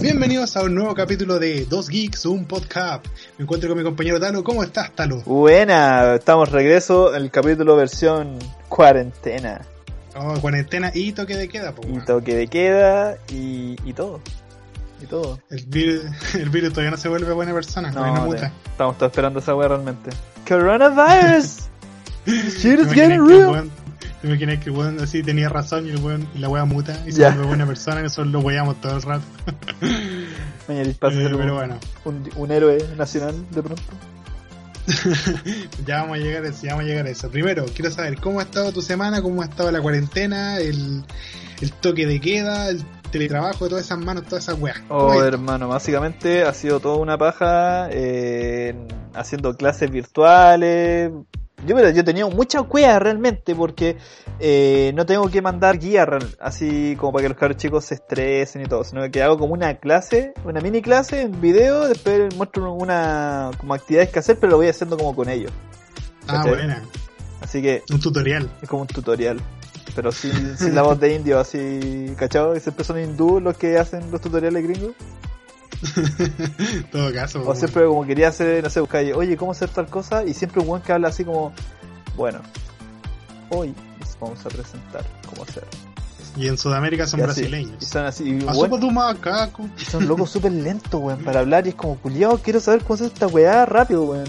Bienvenidos a un nuevo capítulo de Dos Geeks, un podcast. Me encuentro con mi compañero Talo. ¿Cómo estás, Talo? Buena, estamos regreso el capítulo versión cuarentena. Oh, cuarentena y toque de queda, po. Y toque de queda y, y todo. Y todo. El virus, el virus todavía no se vuelve buena persona, todavía no muta. Estamos todos esperando esa weá realmente. Coronavirus! Shit is ¿Te getting real. ¿Te imaginas que el weón así tenía razón y, el weón, y la wea muta y se vuelve buena persona y nosotros lo weamos todo el rato? Mañana pero un, bueno, un, un héroe nacional de pronto. ya vamos a llegar a eso, ya vamos a llegar a eso. Primero, quiero saber cómo ha estado tu semana, cómo ha estado la cuarentena, el, el toque de queda, el teletrabajo, todas esas manos, todas esas weas. ¿Cómo Oh, hermano, básicamente ha sido toda una paja eh, haciendo clases virtuales. Yo, mira, yo tenía mucha cueva realmente porque eh, no tengo que mandar guía así como para que los cabros chicos se estresen y todo, sino que hago como una clase, una mini clase en video, después muestro una como actividades que hacer, pero lo voy haciendo como con ellos. Ah, ¿cachai? buena. Así que Un tutorial. es como un tutorial. Pero sin, sin la voz de indio, así, ¿cachado? Siempre son hindú los que hacen los tutoriales gringos. todo caso. O weón. siempre como quería hacer, no sé, buscar, oye, ¿cómo hacer tal cosa? Y siempre un buen que habla así como, bueno, hoy les vamos a presentar cómo hacer. Y en Sudamérica son Y así, brasileños. Y son así, y, macaco. y son locos súper lentos, weón, para hablar. Y es como, culiao, quiero saber cómo hacer esta weá rápido, weón.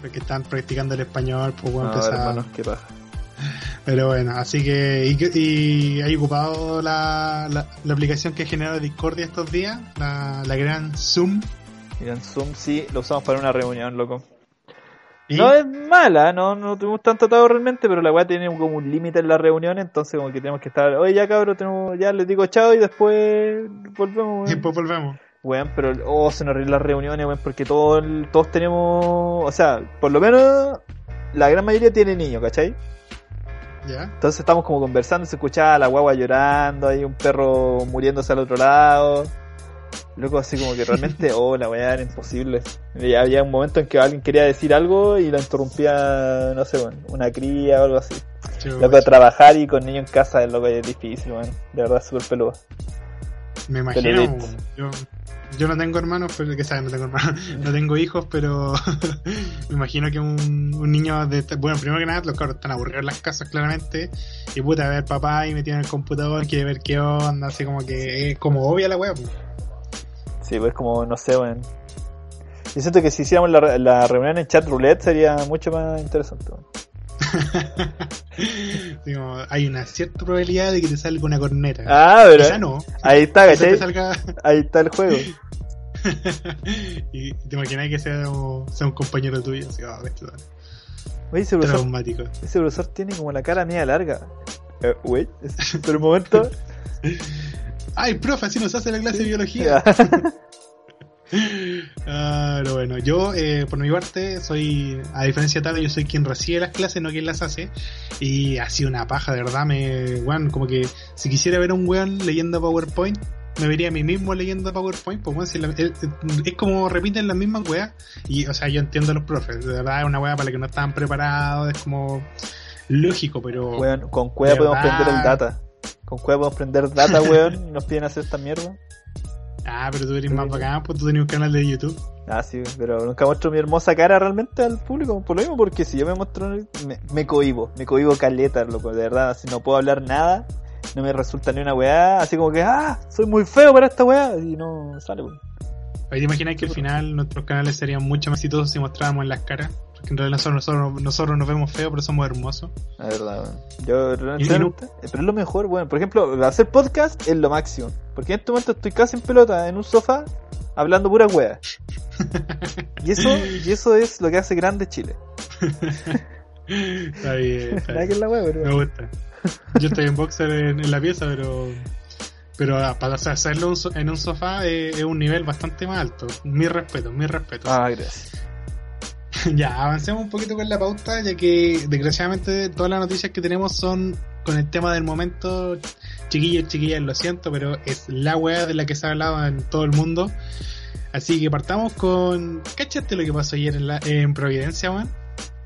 Porque están practicando el español, pues bueno, No, pesado. hermano, qué paja. Pero bueno, así que. ¿Y, y hay ocupado la, la, la aplicación que generó Discordia estos días? La, la gran Zoom. Miren, Zoom sí, lo usamos para una reunión, loco. ¿Y? No es mala, no, no tuvimos tanto atado realmente, pero la weá tiene como un límite en la reunión, entonces como que tenemos que estar, oye ya cabrón, tenemos, ya les digo chao y después volvemos, Y weón. después volvemos. Weón, pero oh, se nos ríen las reuniones, weón, porque todo el- todos tenemos, o sea, por lo menos la gran mayoría tiene niños, ¿cachai? ¿Ya? Entonces estamos como conversando, se escuchaba a la guagua llorando, hay un perro muriéndose al otro lado. Loco, así como que realmente, oh, la weá era imposible. Y había un momento en que alguien quería decir algo y la interrumpía, no sé, una cría o algo así. Chucha. Loco, trabajar y con niños en casa es loco, es difícil, weón. De verdad, súper peludo. Me imagino. Yo, yo no tengo hermanos, pero que sabes, no tengo hermanos. No tengo hijos, pero me imagino que un, un niño de este- bueno, primero que nada, los cabros están aburridos en las casas claramente. Y puta, ver papá y metido en el computador, quiere ver qué onda, así como que es como obvia la wea. pues. Sí, pues como, no sé, weón. Yo siento que si hiciéramos la, la reunión en chat roulette sería mucho más interesante, weón. Hay una cierta probabilidad de que te salga una corneta. Ah, pero Quizá no. ahí está, Ahí está el juego. y te imaginas que sea, un- sea un compañero tuyo, así, oh, Oye, ese profesor, traumático. ese profesor tiene como la cara media larga. Eh, wait, pero un momento. Ay, profe, así nos hace la clase de biología. Ah, pero bueno, yo eh, por mi parte soy, a diferencia de tal, yo soy quien recibe las clases, no quien las hace. Y ha sido una paja, de verdad, me, weón, como que si quisiera ver a un weón leyendo PowerPoint, me vería a mí mismo leyendo PowerPoint, pues si la- es, es como repiten las mismas weas. Y, o sea, yo entiendo a los profes, de verdad es una wea para la que no estaban preparados, es como lógico, pero... Weón, con cueva De podemos verdad. prender el data. Con cueva podemos prender data, weón, y nos piden hacer esta mierda. Ah, pero tú eres más bacán, pues tú tenías un canal de YouTube. Ah, sí, pero nunca muestro mi hermosa cara realmente al público, por lo mismo, porque si yo me muestro, me, me cohibo, me cohibo caleta, loco, de verdad, si no puedo hablar nada, no me resulta ni una weá, así como que, ah, soy muy feo para esta weá, y no sale, weón. ¿te imaginas que al final nuestros canales serían mucho más exitosos si mostrábamos en las caras? Porque en realidad nosotros, nosotros, nos vemos feos, pero somos hermosos. La verdad. Yo, realmente, pero es lo mejor, bueno. Por ejemplo, hacer podcast es lo máximo. Porque en este momento estoy casi en pelota, en un sofá, hablando pura wea. Y eso, y eso es lo que hace grande Chile. Está bien, está bien. la wea, Me pero. gusta. Yo estoy en boxer en, en la pieza, pero pero ah, para hacerlo en un sofá eh, es un nivel bastante más alto. Mi respeto, mi respeto. Ah, gracias. Ya, avancemos un poquito con la pauta, ya que desgraciadamente todas las noticias que tenemos son con el tema del momento. Chiquillos, chiquillas, lo siento, pero es la weá de la que se ha hablado en todo el mundo. Así que partamos con. ¿Cachaste lo que pasó ayer en, la, en Providencia, weón?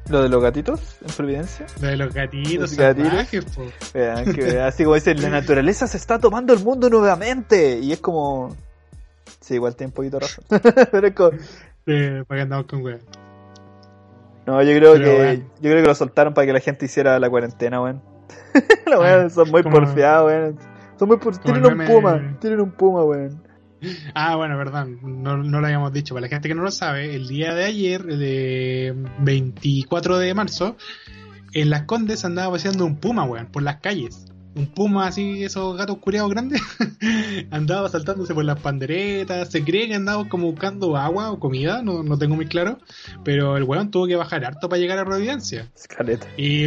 Lo de los gatitos en Providencia. Lo de los gatitos, Los salvajes, po. Vean, que así como dicen, la naturaleza se está tomando el mundo nuevamente. Y es como, Sí, igual tiene un poquito razón. Pero es como- Eh, para que andamos con weón. No, yo creo Pero, que weón. yo creo que lo soltaron para que la gente hiciera la cuarentena, weón. Los weones son muy Como- porfiados, weón. Son muy por... Tienen un meme- puma, tienen un puma, weón. Ah, bueno, verdad, no, no lo habíamos dicho. Para la gente que no lo sabe, el día de ayer, de 24 de marzo, en Las Condes andaba paseando un puma, weón, por las calles. Un puma así, esos gatos curiados grandes, andaba saltándose por las panderetas. Se cree que andaba como buscando agua o comida, no, no tengo muy claro. Pero el weón tuvo que bajar harto para llegar a Providencia. Escaleta. Y,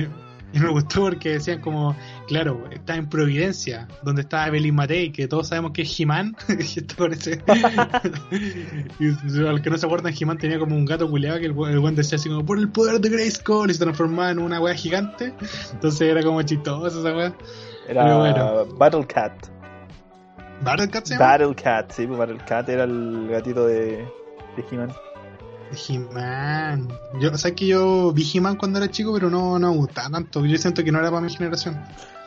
y me gustó porque decían como, claro, está en Providencia, donde está Evelyn Matei, que todos sabemos que es He-Man. y esto parece... y al que no se acuerdan, He-Man tenía como un gato culeado que el, el weón decía así como, por el poder de Grayskull, y se transformaba en una wea gigante. Entonces era como chistoso esa wea. Era bueno. Battle Cat. ¿Battle Cat se llama? Battle Cat, sí, pues Battle Cat era el gatito de, de He-Man. He-Man. Yo, sabes que yo vi He-Man cuando era chico, pero no, no me gustaba tanto. Yo siento que no era para mi generación.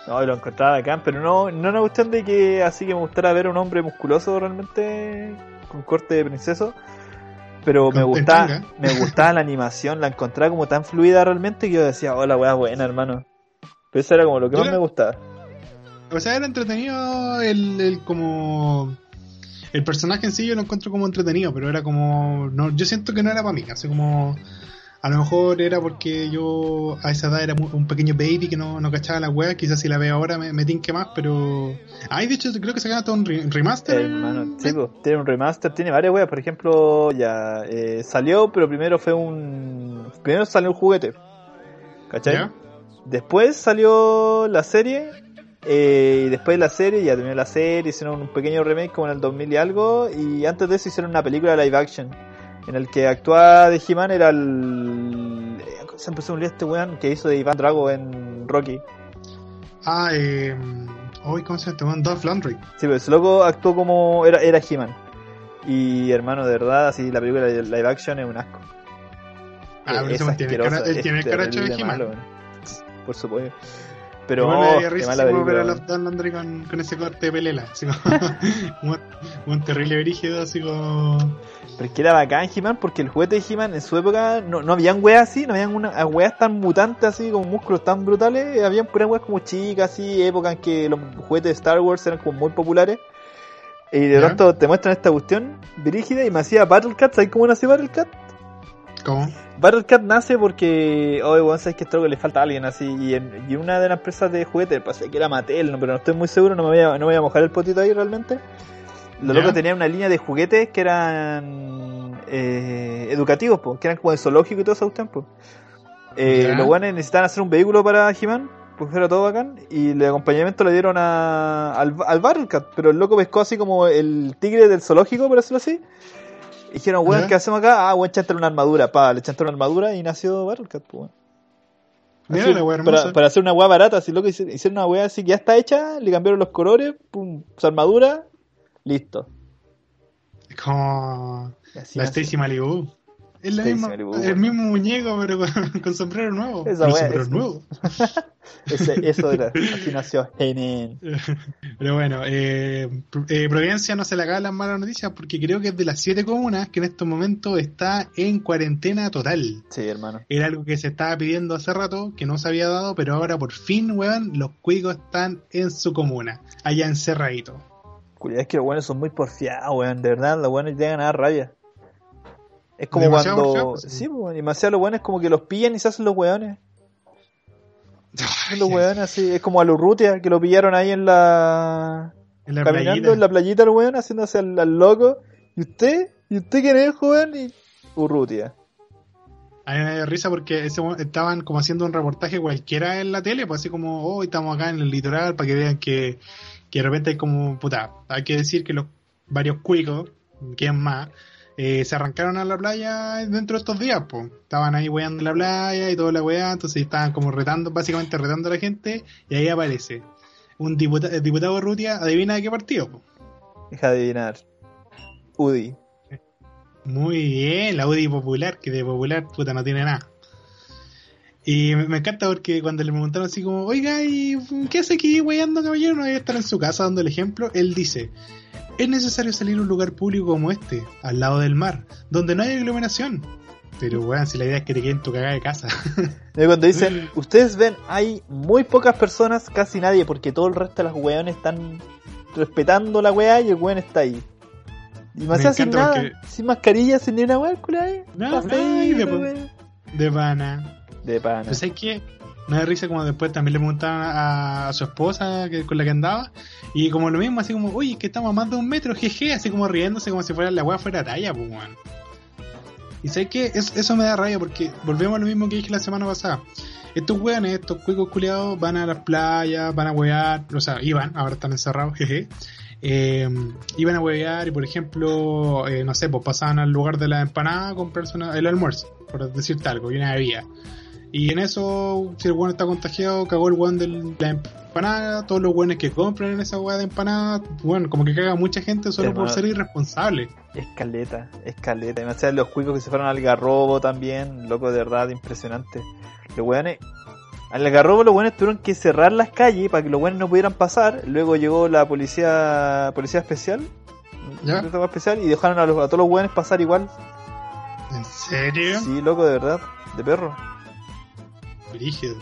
No, lo encontraba bacán, pero no, no una cuestión de que así que me gustara ver a un hombre musculoso realmente con corte de princeso. Pero me gustaba, me gustaba la animación, la encontraba como tan fluida realmente que yo decía, hola weá buena hermano. Pero eso era como lo que Yo más la- me gustaba. O sea, era entretenido el, el como... El personaje en sí yo lo encuentro como entretenido, pero era como... No, yo siento que no era para mí, así como... A lo mejor era porque yo a esa edad era un pequeño baby que no, no cachaba la wea, quizás si la veo ahora me, me tinque más, pero... Ay, de hecho creo que se hasta un re- remaster. Hermano, sí, pues, tiene un remaster, tiene varias weas, por ejemplo, ya eh, salió, pero primero fue un... Primero salió un juguete. ¿Cachai? ¿Ya? Después salió la serie. Eh, y después de la serie, ya terminó la serie, hicieron un pequeño remake como en el 2000 y algo. Y antes de eso hicieron una película live action. En el que actuaba de He-Man era el. eh, Se empezó a unir este weón que hizo de Iván Drago en Rocky. Ah, eh... Hoy, ¿cómo se llama? Dolph Lundgren. Sí, pero ese loco actuó como. Era, era He-Man. Y hermano, de verdad, así la película de live action es un asco. Ah, pero Es tiene cara, él es tiene cara hecho de He-Man. Por supuesto. Pero oh, me daría qué risa si ver a con, con ese corte de pelela. Así como, un, un terrible brígido, así como... Pero es que era bacán He-Man porque el juguete de He-Man en su época no, no habían weas así, no habían una, weas tan mutantes así, con músculos tan brutales, habían puras weas como chicas así, época en que los juguetes de Star Wars eran como muy populares. Y de pronto te muestran esta cuestión brígida y me hacía Battle Cat, ¿sabes cómo nació Battle Cat? ¿Cómo? Battle Cat nace porque, oh, weón, sabes que esto le falta a alguien así, y en, y una de las empresas de juguetes, pasé que era Mattel, no, pero no estoy muy seguro, no me voy a, no voy a mojar el potito ahí realmente. Los Ya. locos tenían una línea de juguetes que eran eh, educativos, po, que eran como de zoológico y todo eso cuestión, po. Eh, los buenos necesitaban hacer un vehículo para He-Man, porque era todo bacán, y el acompañamiento le dieron a, al, al Battle Cat, pero el loco pescó así como el tigre del zoológico, por decirlo así. Dijeron, weón. ¿qué hacemos acá? Ah, weón, echándole una armadura, pa, le echaste una armadura y nació Battle Cat, po, weón. Así, para, para hacer una weá barata, así loco hicieron hicieron una weá así que ya está hecha, le cambiaron los colores, pum, su armadura, listo. Como así la nació. Stacy Malibu. Es la misma, el mismo muñeco, pero con, con sombrero nuevo. Esa Pero sombrero es- nuevo. Ese- eso era, así nació He-Man. Pero bueno, eh, eh, Providencia no se le hagan las malas noticias porque creo que es de las siete comunas que en estos momentos está en cuarentena total. Sí, hermano. Era algo que se estaba pidiendo hace rato, que no se había dado, pero ahora por fin, weón, los cuicos están en su comuna, allá encerraditos. Cuidado, es que los buenos son muy porfiados, weón. De verdad, los buenos llegan a dar rabia. Es como Demasiado cuando. pues, sí, pues, demasiado los buenos como que los pillan y se hacen los weones. Los weones así. Es como a Lurrutia, que lo pillaron ahí en la. En la caminando playita. en la playita el weón, haciéndose al, al loco. ¿Y usted? ¿Y usted quién es, joven? Y. Urrutia. A mí me da risa porque ese estaban como haciendo un reportaje cualquiera en la tele, pues así como, hoy estamos acá en el litoral, para que vean que, que de repente hay como, puta, hay que decir que los varios cuicos, que es más, eh, se arrancaron a la playa dentro de estos días, pues. Estaban ahí weando en la playa y toda la weá, entonces estaban como retando, básicamente retando a la gente, y ahí aparece un diputa- el diputado Rutia, adivina de qué partido, po. Deja de adivinar. Udi. Muy bien, la UDI popular, que de popular puta no tiene nada. Y me, me encanta porque cuando le preguntaron así como, oiga, ¿y qué hace aquí weyando caballero? No debe estar en su casa dando el ejemplo. Él dice, es necesario salir a un lugar público como este, al lado del mar, donde no hay aglomeración. Pero weón, si la idea es que te queden tu cagada de casa. Y cuando dicen, ustedes ven, hay muy pocas personas, casi nadie, porque todo el resto de las weones están respetando la weá y el weón está ahí. Y más sin nada, porque- sin mascarilla, sin ni una weá, culo ahí. No, no, de pana. De pana. Pues es que me da risa como después también le preguntaban a, su esposa que, con la que andaba. Y como lo mismo, así como, oye, es que estamos a más de un metro, jeje, así como riéndose como si fuera la weá fuera talla, pues weón. Y sé que eso, me da rabia porque volvemos a lo mismo que dije la semana pasada. Estos weones, estos cuicos culiados van a las playas, van a wear, o sea, iban, ahora están encerrados, jeje. Eh, iban a huevear y por ejemplo, eh, no sé, pues pasaban al lugar de la empanada a comprarse el almuerzo, por decirte algo, y una bebida. Y en eso, si el weón está contagiado, cagó el weón de la empanada, todos los weones que compran en esa weá de empanada, bueno, como que caga mucha gente solo por ser irresponsable. Escaleta, escaleta. Y me hacían los cuicos que se fueron al garrobo también, loco, de verdad, impresionante. Los weones, al garrobo los weones tuvieron que cerrar las calles para que los weones no pudieran pasar. Luego llegó la policía, policía especial, ¿Ya? especial y dejaron a, los- a todos los weones pasar igual. ¿En serio? Sí, loco, de verdad, de perro. Brígido.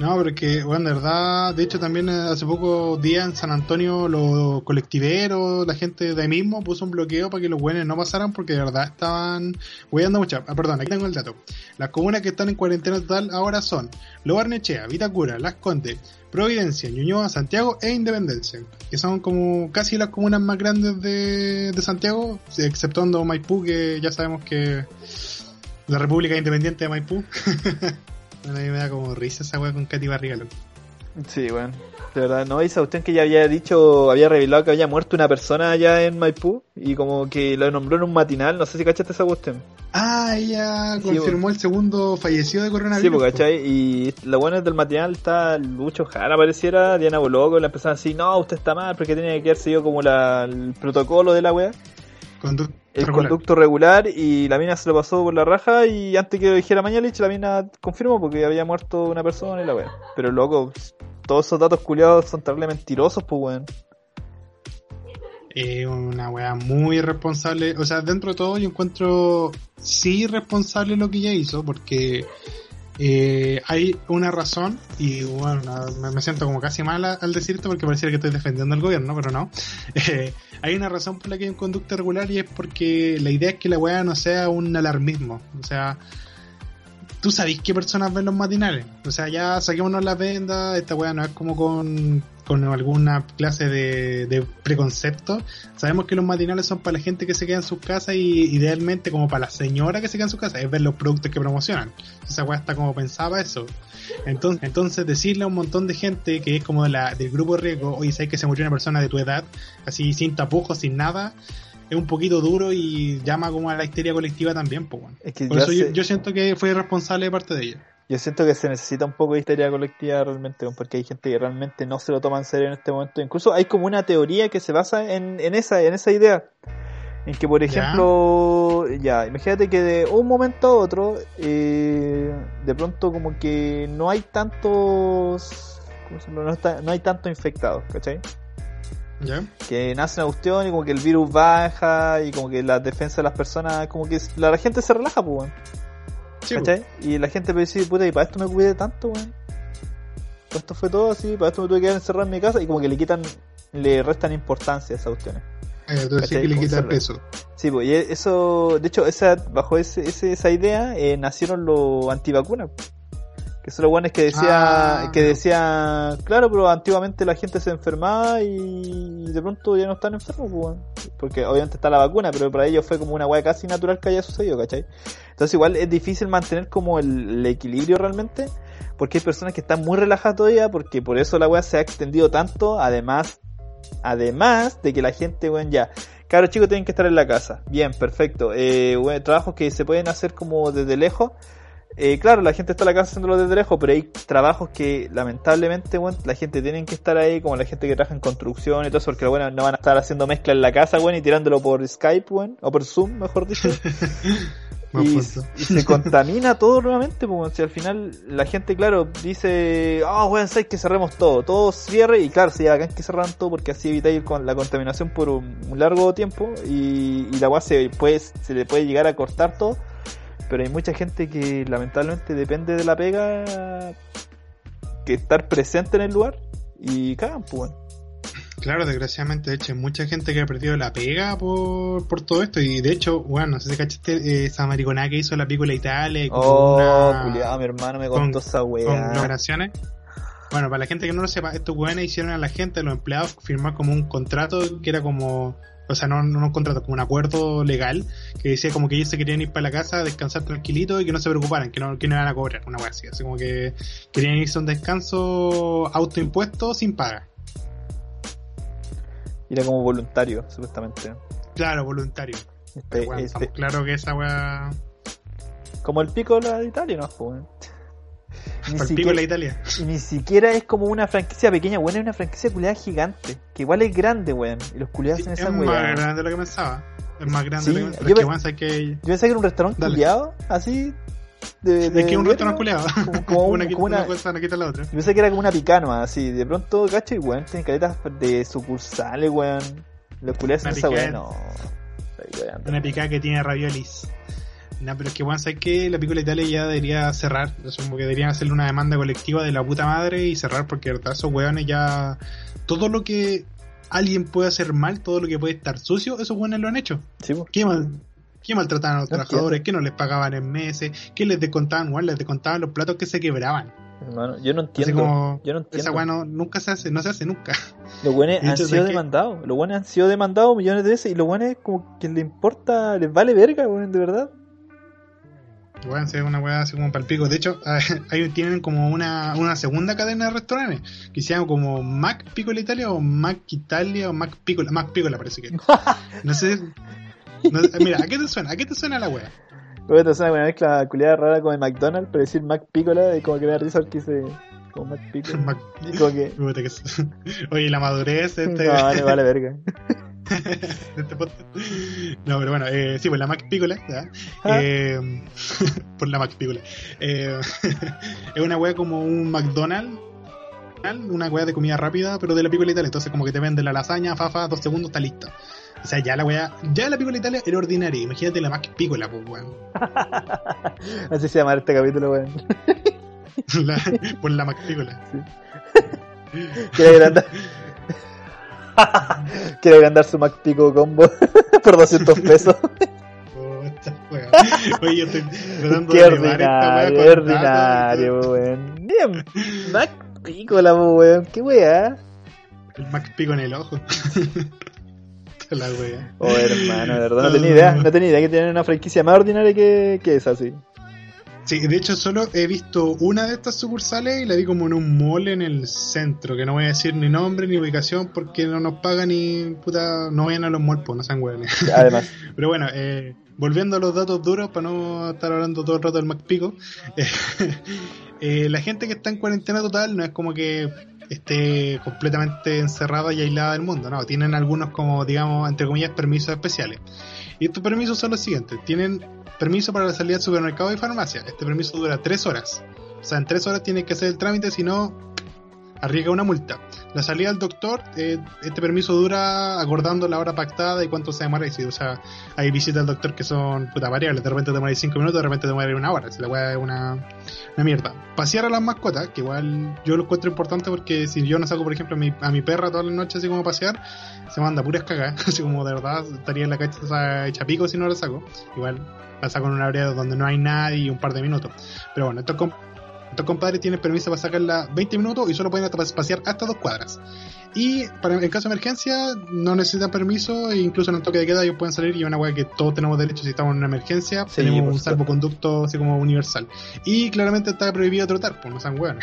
No, pero que, bueno, de verdad, de hecho también eh, hace pocos días en San Antonio los colectiveros, la gente de ahí mismo puso un bloqueo para que los buenos no pasaran porque de verdad estaban hueando mucho. Ah, perdón, aquí tengo el dato. Las comunas que están en cuarentena total ahora son Lo Barnechea, Vitacura, Las Condes, Providencia, Ñuñoa, Santiago e Independencia, que son como casi las comunas más grandes de, de Santiago, exceptuando Maipú, que ya sabemos que la República Independiente de Maipú. A mí me da como risa esa weá con Katy Barriga, loco. Sí, bueno. De verdad, ¿no? Esa usted que ya había dicho, había revelado que había muerto una persona allá en Maipú y como que lo nombró en un matinal, no sé si cachaste esa cuestión. Ah, ella Sí, confirmó el segundo fallecido de Sí, coronavirus. pues, po. ¿cachai? Y la buena del matinal está Lucho Jara, pareciera, Diana Boloco, la empezaron así, no, usted está mal porque tiene que quedar seguido como la, el protocolo de la wea, Conducta el regular. conducto regular, y la mina se lo pasó por la raja y antes que lo dijera Mañalich, la mina confirmó porque había muerto una persona y la wea. Pero loco, todos esos datos culiados son terrible mentirosos, pues weón. Eh, una weá muy irresponsable. O sea, dentro de todo yo encuentro sí irresponsable lo que ella hizo porque eh, hay una razón y bueno, me, siento como casi mal al decir esto porque pareciera que estoy defendiendo al gobierno, pero no. Eh, hay una razón por la que hay un conducta regular y es porque la idea es que la weá no sea un alarmismo. O sea, tú sabés qué personas ven los matinales. O sea, ya saquémonos las vendas, esta weá no es como con, con alguna clase de, de preconcepto. Sabemos que los matinales son para la gente que se queda en sus casas y idealmente como para la señora que se queda en su casa, es ver los productos que promocionan. Esa weá está como pensaba eso. Entonces, entonces decirle a un montón de gente que es como de la, del grupo riesgo, oye, sabes que se murió una persona de tu edad, así sin tapujos, sin nada, es un poquito duro y llama como a la histeria colectiva también, pues bueno. Es que Por eso yo, yo siento que fue irresponsable de parte de ella. Yo siento que se necesita un poco de histeria colectiva realmente, porque hay gente que realmente no se lo toma en serio en este momento. Incluso hay como una teoría que se basa en, en esa, en esa idea. En que, por ejemplo, ya, imagínate que de un momento a otro, eh, de pronto como que no hay tantos, no, está- no hay tantos infectados, ¿cachai? Que nace una cuestión y como que el virus baja y como que la defensa de las personas, como que la, la gente se relaja, pues, weón. Sí, pues. ¿Cachai? Y la gente puede decir, puta, y para esto me cuidé tanto, weón. Para esto fue todo así, para esto me tuve que encerrado en mi casa y como que le quitan, le restan importancia a esas cuestiones. Eh, tú decís ¿Cachai? que le Como quita el se- peso. Sí, pues, y eso, de hecho, esa, bajo ese, ese- esa idea eh, nacieron los antivacunas. Que son los buenos que decía, Ah. que decía, claro, pero antiguamente la gente se enfermaba y de pronto ya no están enfermos, pues, porque obviamente está la vacuna, pero para ellos fue como una weá casi natural que haya sucedido, ¿cachai? Entonces igual es difícil mantener como el, el equilibrio realmente, porque hay personas que están muy relajadas todavía, porque por eso la weá se ha extendido tanto, además, además de que la gente, weón, ya, Claro, chicos, tienen que estar en la casa. Bien, perfecto. Eh, bueno, trabajos que se pueden hacer como desde lejos. Eh, claro, la gente está en la casa haciéndolo desde lejos, pero hay trabajos que lamentablemente, bueno, la gente tiene que estar ahí, como la gente que trabaja en construcción y todo eso, porque bueno, no van a estar haciendo mezcla en la casa, bueno, y tirándolo por Skype, bueno, o por Zoom, mejor dicho. Y, se contamina todo nuevamente, pues, si al final la gente, claro, dice, ah, weón, sabes que cerremos todo, todo cierre, y claro, sí, acá hay que cerrar todo porque así evitáis con la contaminación por un, largo tiempo, y, y la weá se, puede, se le puede llegar a cortar todo, pero hay mucha gente que lamentablemente depende de la pega que estar presente en el lugar, y cagan, pues. Claro, desgraciadamente, de hecho, hay mucha gente que ha perdido la pega por, por todo esto. Y de hecho, bueno, no sé si cachaste eh, esa mariconada que hizo la película Italia. y como Oh, una- culiado, mi hermano me contó con- esa weá. conglomeraciones. Bueno, para la gente que no lo sepa, estos weones hicieron a la gente, a los empleados, firmar como un contrato que era como, o sea, no, no un contrato, como un acuerdo legal, que decía como que ellos se querían ir para la casa, descansar tranquilito y que no se preocuparan, que no, que no iban a cobrar, una wea así, así como que querían irse a un descanso autoimpuesto sin paga. Era como voluntario, supuestamente. Claro, voluntario. Este, Pero, bueno, este- claro que esa wea, como el pico de Italia, ¿no? Pues. Ni siquiera, la Italia. y ni siquiera es como una franquicia pequeña, weón, es una franquicia culiada gigante. Que igual es grande, weón. Y los culiados hacen es esa más weá. grande de lo que pensaba. Es más grande Sí, de lo que yo pensaba. Es que, pe- bueno, sabes que, Yo pensé que era un restaurante culiado, así. De, de es que es un restaurante culeado. Como, como un- una, quita, como una- una cosa no quita la otra. Yo pensé que era como una picanoa, así. De pronto, cacho, y weón, tiene caletas de sucursales, weón. Los culiados Una hacen esa picada. no. Una picada que tiene raviolis. No, pero es que bueno, sabes que la película Italia ya debería cerrar. Es como que deberían hacerle una demanda colectiva de la puta madre y cerrar porque de verdad esos weones ya. Todo lo que alguien puede hacer mal, todo lo que puede estar sucio, esos weones lo han hecho. Sí, pues. ¿Qué mal? ¿Qué maltrataban a los No trabajadores? ¿Qué no les pagaban en meses? ¿Qué les descontaban? Bueno, les descontaban los platos que se quebraban. Hermano, yo no entiendo. como, yo no esa entiendo. weá no, nunca se hace, no se hace nunca. Los buenos De han sido demandados. Los buenos han sido demandados millones de veces y los buenos como que les importa, les vale verga, weón, de verdad. Bueno, sí, es una weá así como palpico. De hecho, ahí tienen como una, una segunda cadena de restaurantes que se llama como Mac Picola Italia o Mac Italia o Mac Picola. Mac Picola parece que. No sé. no- mira, ¿a qué te suena? ¿A qué te suena la weá? Luego te suena una mezcla culiada rara con el McDonald's, pero decir Mac Piccola, como que me da risa porque dice como Mac Piccola. Mac- Y como que. Oye, la madurez este, No, le vale verga. De este podcast. No, pero bueno, eh, sí, pues la Mac ¿ya? Ah. Eh, por la Mac Picola. Eh, es una weá como un McDonald's. Una weá de comida rápida, pero de la Picola Italia. Entonces, como que te venden la lasaña, fafa, dos segundos, está lista. O sea, ya la weá, ya la Picola Italia era ordinaria. Imagínate la Mac Picola, pues weón. Así se llama este capítulo, weón. Por la Mac. Quiere agrandar. Quiere agrandar su Mac Pico combo por 200 pesos. Weón. Oye, yo estoy tratando Qué de elevar esta ordinario, ordinario, weón. Bien, Mac Piccola, po, weón. Qué weá. El Mac Pico en el ojo. la weá. Oh, hermano, de verdad, no tenía idea. No tenía idea que tienen una franquicia más ordinaria que, que esa, sí. Sí, de hecho solo he visto una de estas sucursales y la vi como en un mall en el centro, que no voy a decir ni nombre ni ubicación porque no nos pagan ni puta, no vayan a los malls, no sean hueones. Además, Pero bueno, eh, volviendo a los datos duros para no estar hablando todo el rato del MacPico, eh, eh, la gente que está en cuarentena total no es como que esté completamente encerrada y aislada del mundo, no, tienen algunos como digamos entre comillas permisos especiales. Y estos permisos son los siguientes, tienen permiso para la salida al supermercado y farmacia, este permiso dura tres horas, o sea en tres horas tienen que hacer el trámite, si no arriesga una multa. La salida al doctor, eh, este permiso dura acordando la hora pactada y cuánto se demora. Y si, o sea, hay visitas al doctor que son puta variables. De repente te demora 5 minutos, de repente te demora una hora. Si la weá es una, una mierda. Pasear a las mascotas, que igual yo lo encuentro importante porque si yo no saco, por ejemplo, a mi, a mi perra todas las noches así como a pasear, se manda puras cagas. Así como de verdad estaría en la cacha hecha pico si no la saco. Igual la saco en una área donde no hay nadie y un par de minutos. Pero bueno, esto es estos compadres tienen permiso para sacarla 20 minutos y solo pueden pasear hasta dos cuadras. Y para, en caso de emergencia no necesitan permiso e incluso en el toque de queda ellos pueden salir y es una weá que todos tenemos derecho si estamos en una emergencia. Sí, tenemos un salvoconducto así como universal. Y claramente está prohibido trotar, pues no sean bueno,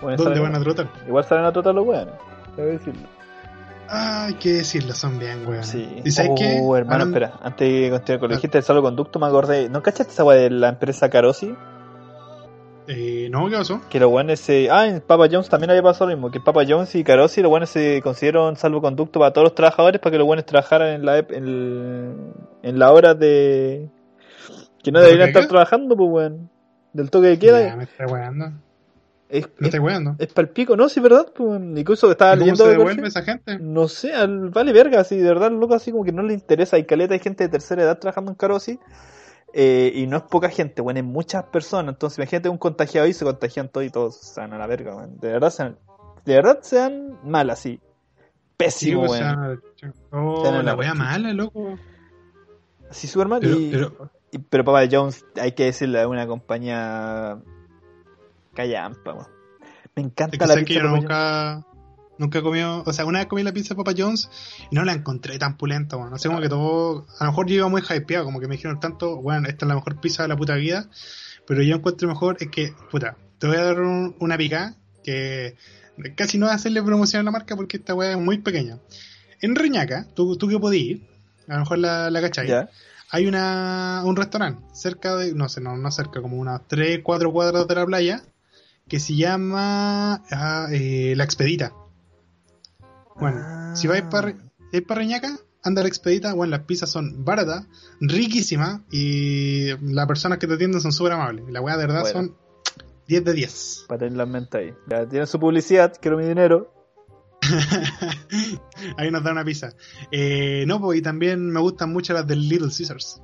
¿Dónde salen- van a trotar? Igual salen a tratar los weones. Debo decirlo. Ah, hay que decirlo, son bien weones. Sí. ¿Y sabes oh, qué? hermano, Hablando- espera. Antes de continuar con lo que dijiste del salvoconducto, me acordé. ¿No cachaste esa weá de la empresa Carosi? Eh, no, ¿qué pasó? Que los buenos se. Ah, en Papa Jones también había pasado lo mismo. Que Papa Jones y Carosi, los buenos se consideraron salvoconducto para todos los trabajadores para que los buenos trabajaran en la, en, el- en la hora de. Que no ¿Del deberían estar trabajando, pues, weón. Del toque de Ya, queda. me está weando. Es, Me está weando. es pa'l pico, ¿no? Sí, ¿verdad? Pues. Incluso que estaba ¿Y ¿Cómo leyendo se de devuelve esa gente? No sé, al, vale verga, así, de verdad, loco, así como que no le interesa. Hay caleta, hay gente de tercera edad trabajando en Carosi. Eh, y no es poca gente, bueno, hay muchas personas. Entonces, imagínate un contagiado y se contagian todos y todos se van a la verga, weón. De verdad, sean, de verdad sean mal así. Sí, Pésimo, o weón. sea, oh, Están en la la wea mala, loco. Así súper mal. Pero, y, pero, y- pero Papa Jones, hay que decirle, es una compañía callampa, weón. Me es encanta que la que pizza yo nunca, nunca he comido, o sea, una vez comí la pizza de Papa John's y no la encontré tan pulenta. No sé, como que todo, a lo mejor yo iba muy hypeado, como que me dijeron tanto, bueno, esta es la mejor pizza de la puta vida, pero yo encuentro mejor es que, puta, te voy a dar un- una pica que casi no voy a hacerle promoción a la marca porque esta weá es muy pequeña. En Reñaca, tú, tú que podías ir, a lo mejor la, la hay una, un restaurante cerca de, no sé, no, no cerca, como unas 3, 4 cuadras de la playa, que se llama ah, eh, La Expedita. Bueno, Ah. si vais para para Reñaca, anda a La Expedita, bueno, las pizzas son baratas, riquísimas y las personas que te atienden son súper amables. La weá de verdad Bueno. son 10 de 10. Para tener la mente ahí. Ya tienen su publicidad, quiero mi dinero. Ahí nos da una pizza. Eh, no, pues y también me gustan mucho las del Little Caesars.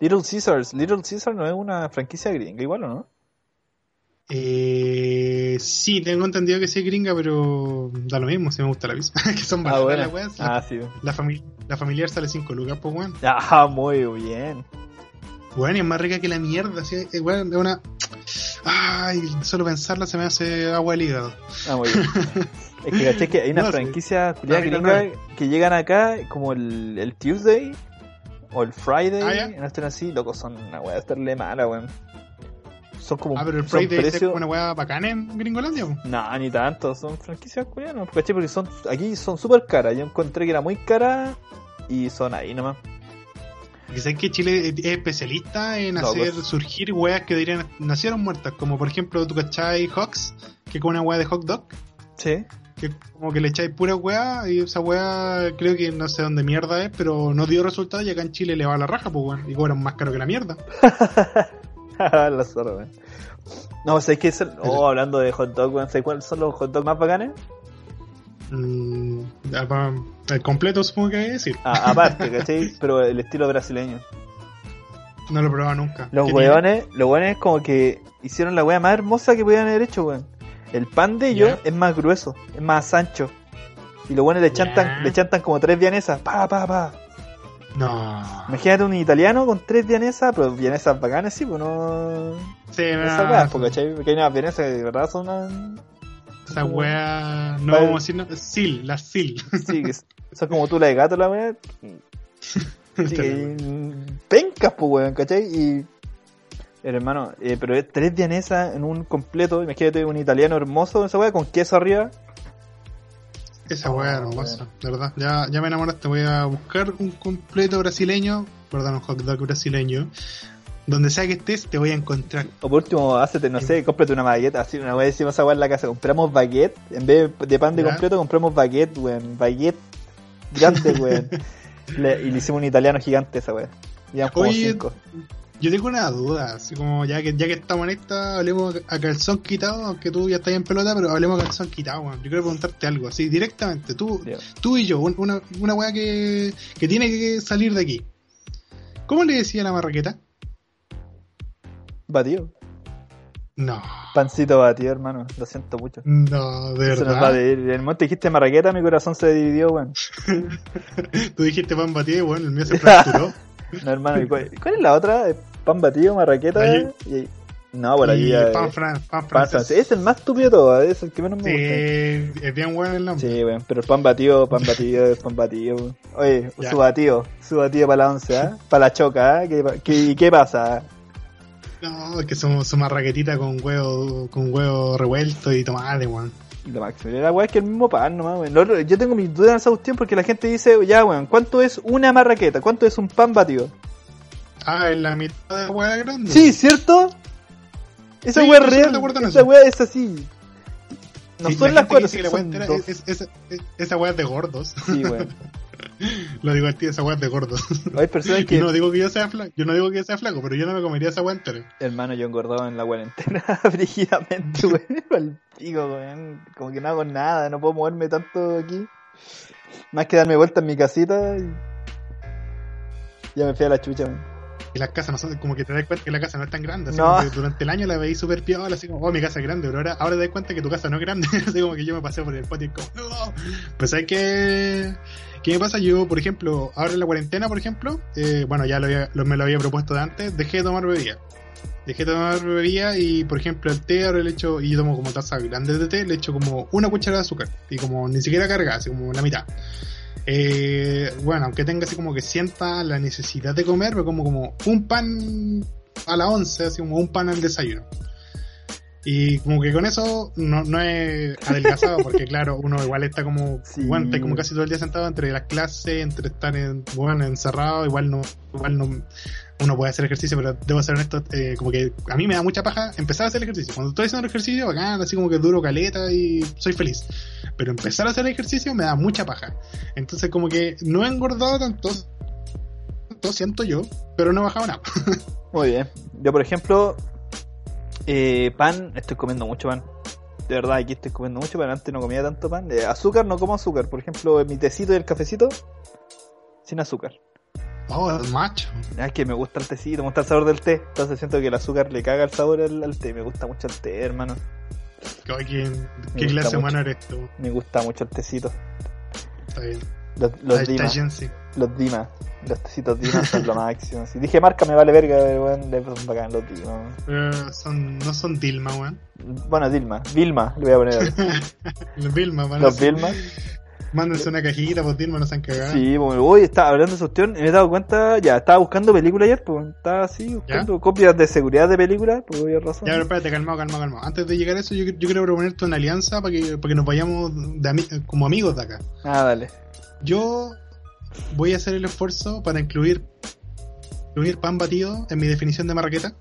Little Caesars. Little Caesars no es una franquicia gringa, igual o no? Eh, sí, tengo entendido que sí es gringa, pero da lo mismo si me gusta la pizza. que son Ah, baratas bueno. las weas. La, Ah, sí. la, fami- la familiar sale 5 lucas, pues weón. Ah, muy bien. Bueno, y es más rica que la mierda. ¿sí? Es, weón, es una. Ay, solo pensarla se me hace agua del hígado. Ah, muy bien. Es que caché que hay una No, sí. franquicia Ah, mira, gringa que llegan acá como el, el Tuesday o el Friday, Ah, ya. no estén así, loco, son una weá de estarle mala, weón. Son como Ah, pero el Friday es precios- una weá bacana en Gringolandia. No, ni tanto, son franquicias culiadas, ¿cachai? Porque son, aquí son súper caras. Yo encontré que era muy cara y son ahí nomás. Sabes que Chile es especialista en No, hacer pues. surgir weas que dirían nacieron muertas. Como por ejemplo, tú cachai Hawks, que es como una wea de hot dog. Sí. Que como que le echáis pura weá y esa weá creo que no sé dónde mierda es, pero no dio resultado y acá en Chile le va a la raja, pues weón. Y cobran más caro que la mierda. la zorra, weón. No, ¿sabes qué es el... Oh, hablando de hot dog, weón, ¿sabes cuáles son los hot dogs más bacanes? Mm, el completo supongo que hay que decir. Ah, aparte, ¿cachai? Pero el estilo brasileño. No lo he probado nunca. Los ¿Qué weones, los weones como que hicieron la wea más hermosa que podían haber hecho, weón. El pan de ellos es más grueso, es más ancho. Y los weones le chantan, le chantan como tres vianesas, pa, pa, pa. No. Imagínate un italiano con tres vianesas, pero vianesas bacanas, sí, pues no... Sí, Esa no, weá, porque ¿cachai? Porque hay unas vienesas que de verdad son unas... Esa weá. No Vale. vamos a decir. no- Sil, las Sil. Sí, que son como tú la de gato, la weá. Sí, que- pencas, pues, weón, ¿cachai? Y. Hermano, eh, pero es tres vienesas en un completo. Imagínate un italiano hermoso, esa weá, con queso arriba. Esa weá hermosa, de verdad. Ya, ya me enamoraste. Voy a buscar un completo brasileño, perdón, un hot dog brasileño. Donde sea que estés, te voy a encontrar. O por último, hacete, no sé, cómprate una baguette. Así, una weá decimos weá en la casa. Compramos baguette. En vez de pan de Ya. completo, compramos baguette, weón. Baguette grande, weón. Y le hicimos un italiano gigante esa weá. Llevamos como Oye, cinco. Yo tengo una duda, así como ya que ya que estamos en esta, hablemos a calzón quitado, aunque tú ya estás en pelota, pero hablemos a calzón quitado, weón. Yo quiero preguntarte algo, así directamente, tú, tú y yo, un- una, una weá que, que tiene que salir de aquí. ¿Cómo le decía la marraqueta? Batido. No, Pancito batido, hermano. Lo siento mucho. no, de Se nos va verdad. ir. En el momento que dijiste marraqueta, mi corazón se dividió, weón. Tú dijiste pan batido y bueno, el mío se fracturó. No, hermano, ¿y ¿cuál, cuál es la otra? Eh, Pan batido, marraqueta. Y... No, por allí y ya. pan, eh, fran, pan pan francés. francés. Es el más estúpido de todo, es el que menos me Sí, gusta. es bien bueno el nombre. Sí, weón, pero el pan batido, pan batido, es pan batido. Oye, Ya. su batido, su batido para la once, ¿ah? Para la choca, ¿ah? ¿Qué, qué, qué pasa? No, es que somos su marraquetita con huevo, con huevo revuelto y tomate, weón. Lo máximo. La weá es que el mismo pan nomás, weón. Yo tengo mis dudas en esa cuestión porque la gente dice, ya, weón, ¿cuánto es una marraqueta? ¿Cuánto es un pan batido? Ah, en la mitad de la hueá grande. Sí, ¿cierto? Esa Sí, weá yo es real. Esa weá es así. No Sí, son la las cuatro, dice que sí, la son weá entera dos. es, es- es- esa weá es de gordos. Sí, weón. Lo digo tío, esa weá es de gordo. Hay personas que. no digo que yo sea flaco, yo no digo que yo sea flaco, pero yo no me comería esa weá entera. Hermano, yo engordaba en la cuarentena brígidamente, weón. Pico, weón. Como que no hago nada, no puedo moverme tanto aquí. Más que darme vuelta en mi casita y. Ya me fui a la chucha, weón. Y las casas no son, como que te das cuenta que la casa no es tan grande, así No. como que durante el año la veis súper piola, así como, oh, mi casa es grande, pero ahora, ahora te das cuenta que tu casa no es grande, así como que yo me pasé por el patio y como, no. Pues hay que, ¿qué me pasa? Yo, por ejemplo, ahora en la cuarentena, por ejemplo, eh, bueno, ya lo había- lo- me lo había propuesto de antes, dejé de tomar bebida. Dejé de tomar bebida y, por ejemplo, el té ahora le echo, y yo tomo como taza grande de té, le echo como una cucharada de azúcar, y como ni siquiera cargada, así como la mitad. Eh, bueno, aunque tenga así como que sienta la necesidad de comer, me como como un pan a la once, así como un pan al desayuno. Y como que con eso no, no es adelgazado, porque claro, uno igual está como, Sí. bueno, está como casi todo el día sentado entre las clases, entre estar en, bueno, encerrado, igual no, igual no, uno puede hacer ejercicio, pero debo ser honesto, eh, como que a mí me da mucha paja empezar a hacer ejercicio. Cuando estoy haciendo ejercicio, bacán, así como que duro caleta y soy feliz. Pero empezar a hacer ejercicio me da mucha paja. Entonces como que no he engordado tanto, tanto siento yo, pero no he bajado nada. Muy bien. Yo, por ejemplo, eh, pan, estoy comiendo mucho pan. De verdad, aquí estoy comiendo mucho pan. Antes no comía tanto pan. Eh, azúcar, no como azúcar. Por ejemplo, mi tecito y el cafecito, sin azúcar. Oh, macho. Ah, Es que me gusta el tecito, me gusta el sabor del té. Entonces siento que el azúcar le caga el sabor al, al té. Me gusta mucho el té, hermano. ¿Qué, qué clase humana eres tú? Me gusta mucho el tecito. Está bien. Los, los Ahí está Dima, Jensi. los Dima. Los tecitos Dima son lo máximo. Si dije marca me vale verga, pero bueno, son bacán los Dima. Pero son, no son Dilma, weón. Bueno, Dilma. Vilma, le voy a poner. Los Vilma, Los Vilma. Mándense una cajita, pues Dilma nos han cagado. Sí, pues hoy estaba hablando de esa cuestión y me he dado cuenta, ya, estaba buscando películas ayer, pues estaba así, buscando copias de seguridad de películas, pues había razón. Ya, pero espérate, calmado, calmado, calmado. Antes de llegar a eso, yo, yo quiero proponerte una alianza para que, para que nos vayamos de ami- como amigos de acá. Ah, dale. Yo voy a hacer el esfuerzo para incluir, incluir pan batido en mi definición de marraqueta.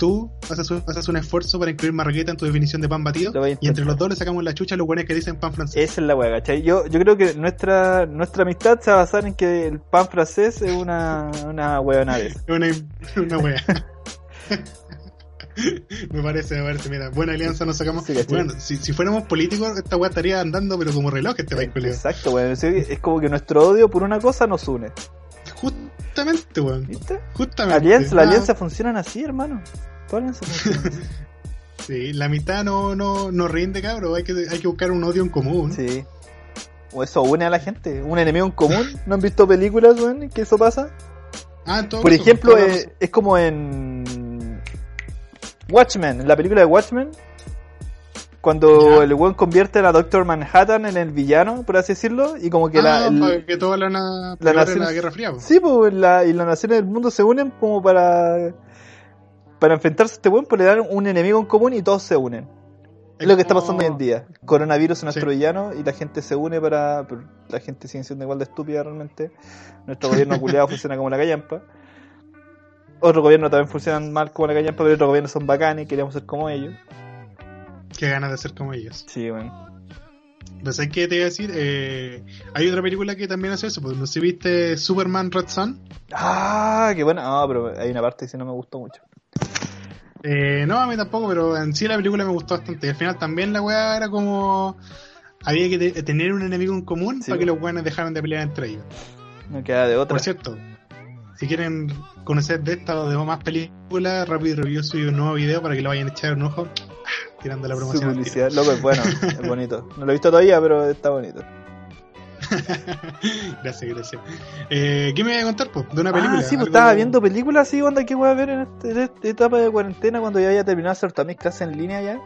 Tú haces un, haces un esfuerzo para incluir marraqueta en tu definición de pan batido. Y entre los dos le sacamos la chucha a los buenos que dicen pan francés. Esa es la wea, ¿cachai? Yo, yo creo que nuestra, nuestra amistad se va a basar en que el pan francés es una, una huevonade. Es una, una me parece, me parece. Mira, buena alianza nos sacamos. Bueno, si, si fuéramos políticos, esta wea estaría andando, pero como reloj este país. Exacto, weón. Es como que nuestro odio por una cosa nos une. Justamente, weón. ¿Viste? Justamente. Alianza, las Ah, alianzas funcionan así, hermano. Todas las. Sí, la mitad no, no, no rinde, cabrón. Hay que, hay que buscar un odio en común. Sí. O eso une a la gente. Un enemigo en común. ¿No han visto películas, weón? que eso pasa? Ah, todo Por ejemplo, la eh, es como en Watchmen, en la película de Watchmen, cuando Ya. el weón convierte a la Doctor Manhattan en el villano, por así decirlo, y como que la, ah, el- para que toda la, na- la nación- la Guerra Fría. po. sí, pues la, y las naciones del mundo se unen como para para enfrentarse a este weón, pues le dan un enemigo en común y todos se unen. Es lo que está como- pasando hoy en día. Coronavirus es nuestro Sí. villano y la gente se une para. la gente sigue siendo igual de estúpida realmente. Nuestro gobierno culiado funciona como la callampa. Otros gobiernos también funcionan mal como la callampa, pero otros gobiernos son bacanes y queremos ser como ellos. Qué ganas de ser como ellos. Sí, bueno. Pues hay que te iba a decir, eh, hay otra película que también hace eso, pues no sé si viste Superman Red Son. Ah, qué buena. Ah, pero hay una parte que sí no me gustó mucho. Eh, no, a mí tampoco, pero en sí la película me gustó bastante. Y al final también la weá era como... Había que te- tener un enemigo en común Sí, para que los weones dejaran de pelear entre ellos. No queda de otra. Por cierto, si quieren conocer de esta o de más películas, Rápido y Review subió un nuevo video para que lo vayan a echar un ojo. Tirando la promoción. Loco, es bueno, es bonito. No lo he visto todavía, pero está bonito. gracias, gracias. Eh, ¿Qué me voy a contar, po? De una película. Ah, sí, pues estaba viendo películas así, onda, ¿qué voy a ver en, este- en esta etapa de cuarentena cuando ya haya terminado de hacer todas mis clases en línea ya?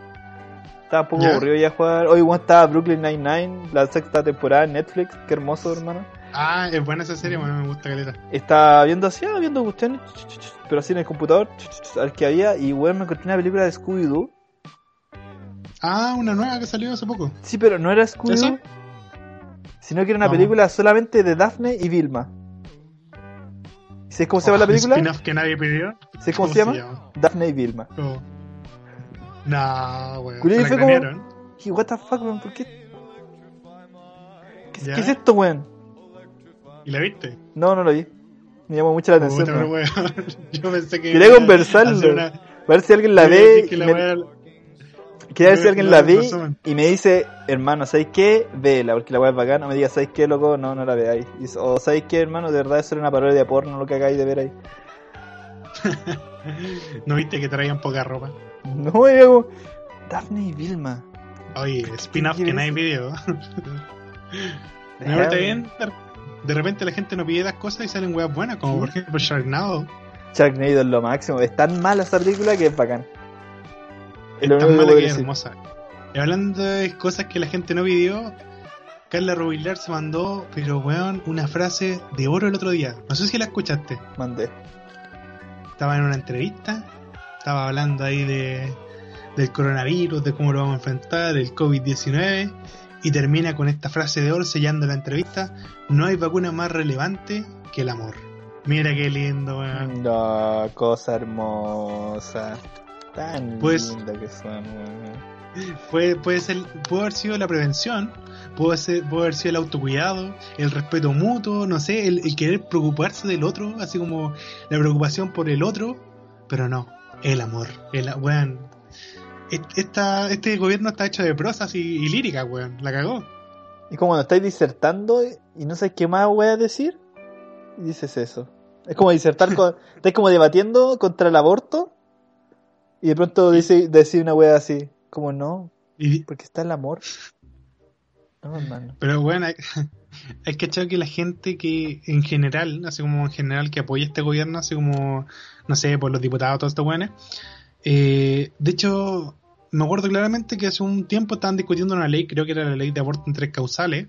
Estaba un poco aburrido ya jugar. Hoy igual estaba Brooklyn Nine-Nine, la sexta temporada en Netflix, qué hermoso, hermano. Ah, es buena esa serie, bueno, me gusta caleta. Estaba viendo así, ah, viendo cuestiones, pero así en el computador, al que había, y bueno, me encontré una película de Scooby-Doo. Ah, una nueva que salió hace poco. Sí, pero no era Scooby-Doo, sino que era una No. película solamente de Daphne y Vilma. ¿Sabes cómo se llama la Oh, película? spin-off que nadie pidió. ¿Sabes cómo, se llama? Daphne y Vilma. Oh. No, weón. Culiao, se la fue como-. Y what the fuck, weón, ¿por qué? ¿Qué, qué es esto, weón? ¿Y la viste? No, no lo vi. Me llamó mucho la atención. Puta, weón, Yo pensé que. Quería conversarlo. una- A ver si alguien la ve. que la me- ver si alguien la resumen. y me dice, hermano, ¿sabes qué? Vela, porque la weá es bacana. No me digas, ¿sabes qué, loco? No, no la veáis. O ¿sabes qué, hermano? De verdad, eso era una parodia de porno lo que acabáis de ver ahí. ¿No viste que traían poca ropa? No, era como. Daphne y Vilma. Oye, spin-off ¿Qué que no hay quieres? video. Me parece bien. De repente la gente no pide las cosas y salen weas buenas, como por ejemplo Sharknado. Sharknado es lo máximo. Es tan mala esa película que es bacán. Es lo tan único mala puedo que es decir. hermosa. Y hablando de cosas que la gente no pidió, Carla Rubilar se mandó, pero weón, una frase de oro el otro día. No sé si la escuchaste. Mandé. Estaba en una entrevista, estaba hablando ahí de del coronavirus, de cómo lo vamos a enfrentar, del COVID-19, y termina con esta frase de oro sellando la entrevista, no hay vacuna más relevante que el amor. Mira qué lindo, weón. No, cosa hermosa. Tan Pues- linda que son. Puede, puede ser, puede haber sido la prevención, puede, ser, puede haber sido el autocuidado, el respeto mutuo, no sé, el, el querer preocuparse del otro, así como la preocupación por el otro, pero no, el amor. El, weón, esta, este gobierno está hecho de prosas y, y líricas, weón, la cagó. Y como cuando estáis disertando y no sabes qué más voy a decir, y dices eso. Es como disertar, con, estáis como debatiendo contra el aborto, y de pronto dice, decir una wea así, como no, Y, porque está el amor. No, hermano. pero bueno, hay, hay que echar que la gente que en general, así como en general que apoya este gobierno, así como, no sé, por los diputados, todos estos buenos, eh, de hecho, me acuerdo claramente que hace un tiempo estaban discutiendo una ley, creo que era la ley de aborto en tres causales,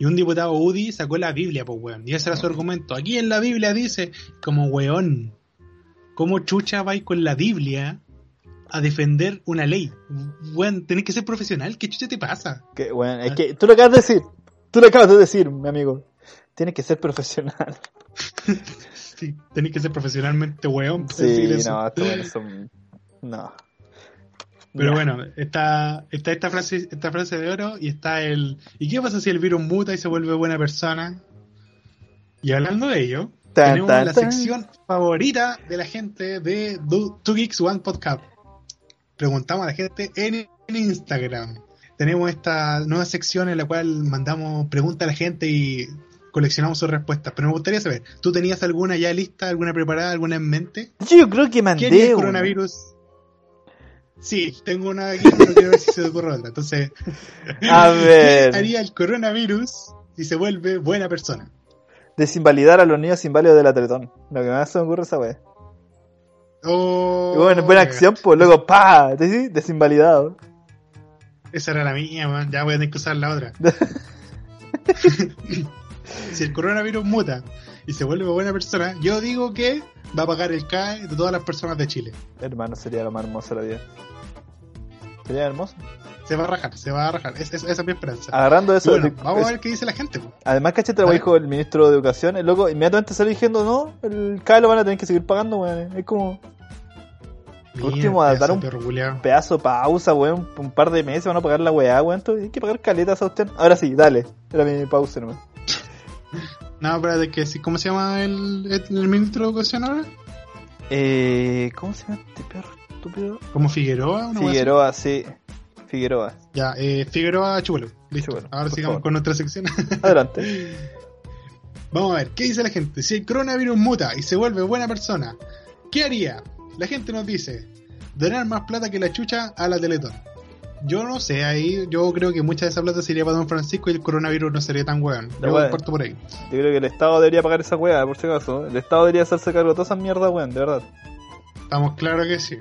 y un diputado UDI sacó la Biblia, pues weón, y ese era su argumento. Aquí en la Biblia dice, como weón, ¿cómo chucha vais con la Biblia a defender una ley? Weón, tenés que ser profesional, ¿qué chucha te pasa? Que, bueno, es que tú lo acabas de decir, tú lo acabas de decir, mi amigo. Tienes que ser profesional. Sí, tenés que ser profesionalmente weón Sí, decir no, son... No. Pero bueno, está, está esta frase, esta frase de oro y está el ¿y qué pasa si el virus muta y se vuelve buena persona? Y hablando de ello, Tan, tenemos tan, la tan. sección favorita de la gente de Do- Two Geeks One Podcast. Preguntamos a la gente en, en Instagram. Tenemos esta nueva sección en la cual mandamos preguntas a la gente y coleccionamos sus respuestas. Pero me gustaría saber, ¿tú tenías alguna ya lista, alguna preparada, alguna en mente? Yo creo que ¿Qué haría mandé el coronavirus? Sí, tengo una aquí, pero quiero ver si se te ocurre otra. Entonces, A ¿qué ver. haría el coronavirus si se vuelve buena persona? Desinvalidar a los niños inválidos de la Teletón. Lo que más se me ocurre es esa wea. Oh, bueno, buena acción, pues luego, pa, Des- desinvalidado. Esa era la mía, man. ya voy a tener que usar la otra. si el coronavirus muta y se vuelve buena persona, yo digo que va a pagar el CAE de todas las personas de Chile. Hermano, sería lo más hermoso de la vida. Sería hermoso. Se va a rajar, se va a rajar. Es- es- esa es mi esperanza. Agarrando eso. bueno, de- vamos a ver qué dice la gente. po. Además, cachete lo dijo el ministro de Educación. El loco inmediatamente salió diciendo: No, el CAE lo van a tener que seguir pagando, weón. Es como Por último, a dar un- de perro pedazo de pausa, weón. Un par de meses van a pagar la weá, weón. Hay que pagar caletas a usted. Ahora sí, dale. Era mi pausa nomás. No, espérate, que sí, ¿cómo se llama el, el, el ministro de Educación ahora? Eh, ¿Cómo se llama este perro estúpido? ¿Como Figueroa? una? Figueroa, sí. Figueroa. Ya, eh, Figueroa Chúbalo. Listo. Chúbalo, Ahora sigamos favor. con nuestra sección. Adelante. Vamos a ver, ¿qué dice la gente? Si el coronavirus muta y se vuelve buena persona, ¿qué haría? La gente nos dice, donar más plata que la chucha a la Teletón. Yo no sé, ahí yo creo que mucha de esa plata sería para Don Francisco y el coronavirus no sería tan weón. Yo parto por ahí. Yo creo que el Estado debería pagar esa weá, por si acaso. El Estado debería hacerse cargo de todas esas mierdas, weón, de verdad. Estamos claros que sí.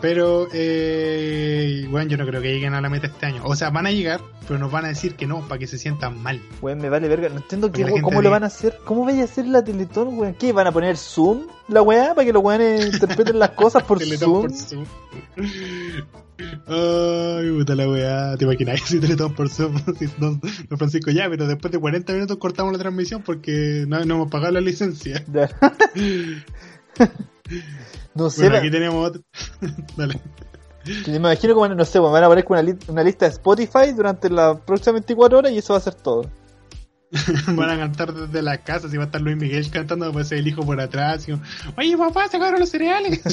Pero, eh, bueno, yo no creo que lleguen a la meta este año. O sea, van a llegar, pero nos van a decir que no, para que se sientan mal. Weón, me vale verga. No entiendo weón, cómo lo van a hacer. ¿Cómo vaya a hacer la Teletón, weón? ¿Qué? ¿Van a poner Zoom la weá para que los weones interpreten las cosas por Zoom? por Zoom. Ay, puta la weá. ¿Te imaginas si Teletón por Zoom? Don, don Francisco, ya, pero después de 40 minutos cortamos la transmisión porque no, no hemos pagado la licencia. No sé, Bueno, aquí tenemos otro. Dale. me imagino como, no sé, weón, van a poner una, li- una lista de Spotify durante las próximas 24 horas y eso va a ser todo. Van a cantar desde la casa, si va a estar Luis Miguel cantando, a ser el hijo por atrás. y Oye, papá, se acabaron los cereales.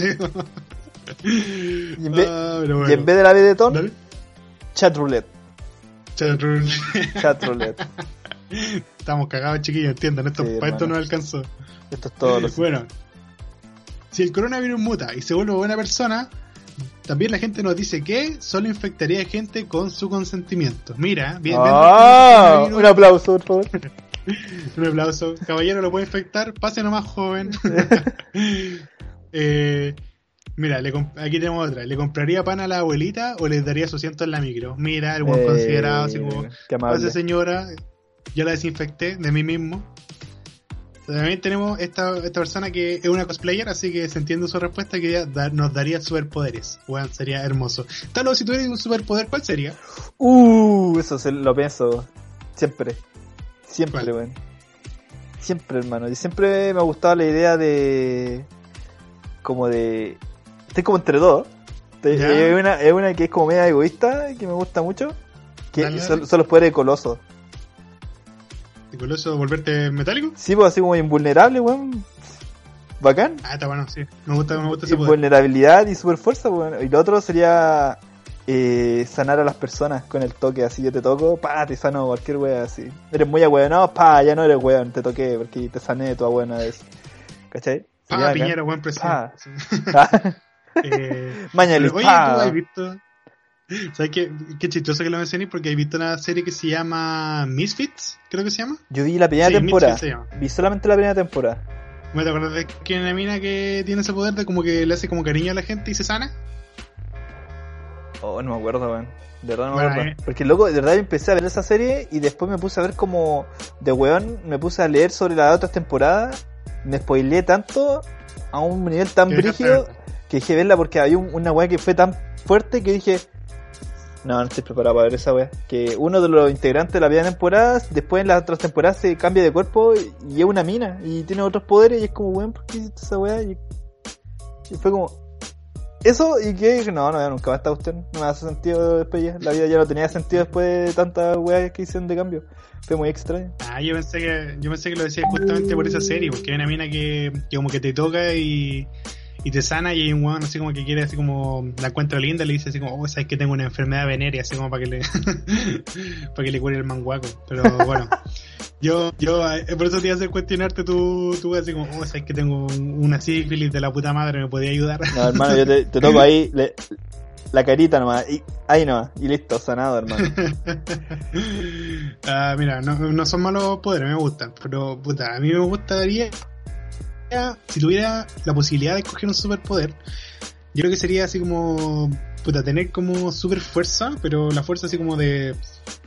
Y en vez, Ah, pero y bueno. en vez de la B de Ton, Dale. chat roulette. Chat roulette. Estamos cagados, chiquillos, entiendan. Esto, Sí, para esto no alcanzó. Esto es todo. Lo Bueno, si el coronavirus muta y se vuelve buena persona, también la gente nos dice que solo infectaría a gente con su consentimiento. Mira, bien, ¡Ah! Un aplauso, por favor. Un aplauso. Caballero, lo puede infectar. Pase nomás, joven. Eh, mira, le aquí tenemos otra. ¿Le compraría pan a la abuelita o le daría su asiento en la micro? Mira, el buen Eh, considerado, así como, pase señora, yo la desinfecté de mí mismo. También tenemos esta, esta persona que es una cosplayer, así que se entiende su respuesta que da- nos daría superpoderes. Bueno, sería hermoso. Talo, si tuvieras un superpoder, ¿cuál sería? Uh, eso se lo pienso. Siempre. Siempre, weón. Siempre, hermano. Y siempre me ha gustado la idea de. Como de. Estoy como entre dos. Es una, una que es como media egoísta, que me gusta mucho. Que Dale, son, dale. son los poderes de Coloso. ¿Coloso volverte metálico? Sí, pues así como invulnerable, weón. Bacán. Ah, está bueno, sí. Me gusta, me gusta ese poder. Invulnerabilidad y super fuerza, weón. Y lo otro sería. eh, sanar a las personas con el toque, así yo te toco, pa, te sano cualquier wea así. Eres muy ahueonado, pa, ya no eres weón, te toqué porque te sané de tu abuela vez. ¿Cachai? Pa. Piñera, buen presidente. Pa. Sí. Eh, Mañalis, pero, oye, pa. ¿tú has visto? ¿Sabes qué? Qué chistoso que lo mencioné porque he visto una serie que se llama Misfits, creo que se llama. Yo vi la primera Sí, temporada. Se llama. Vi solamente la primera temporada. ¿Me te acuerdas de que una mina que tiene ese poder de como que le hace como cariño a la gente y se sana? Oh, no me acuerdo, weón. De verdad no me Bueno, acuerdo. eh. Porque loco, de verdad empecé a ver esa serie y después me puse a ver como de weón, me puse a leer sobre las otras temporadas, me spoileé tanto a un nivel tan brígido que dije verla porque había un- una weá que fue tan fuerte que dije, no, no estoy preparado para ver esa weá. Que uno de los integrantes de la primera temporada, después en las otras temporadas se cambia de cuerpo y, es una mina y tiene otros poderes y es como, weón, ¿por qué hiciste esa weá? Y, y fue como, eso y que no, no, nunca va a estar usted, no me hace sentido después ya. La vida ya no tenía sentido después de tantas weas que hicieron de cambio. Fue muy extraño. Ah, yo pensé que yo pensé que lo decía justamente por esa serie, porque hay una mina que como que te toca y, y te sana y hay un weón así como que quiere así como la encuentra linda y le dice así como, oh, sabes que tengo una enfermedad venérea, así como para que le para que le cure el manguaco. Pero bueno, yo yo eh, por eso te hacer cuestionarte tú, tú así como, oh, sabes que tengo un- una sífilis de la puta madre, me podía ayudar. No, hermano, yo te, te toco ahí le- la carita nomás, y ahí nomás, y listo, sanado, hermano. Ah, mira, no, no son malos poderes, me gustan, pero puta, a mí me gustaría, si tuviera la posibilidad de escoger un superpoder, yo creo que sería así como, puta, tener como super fuerza, pero la fuerza así como de,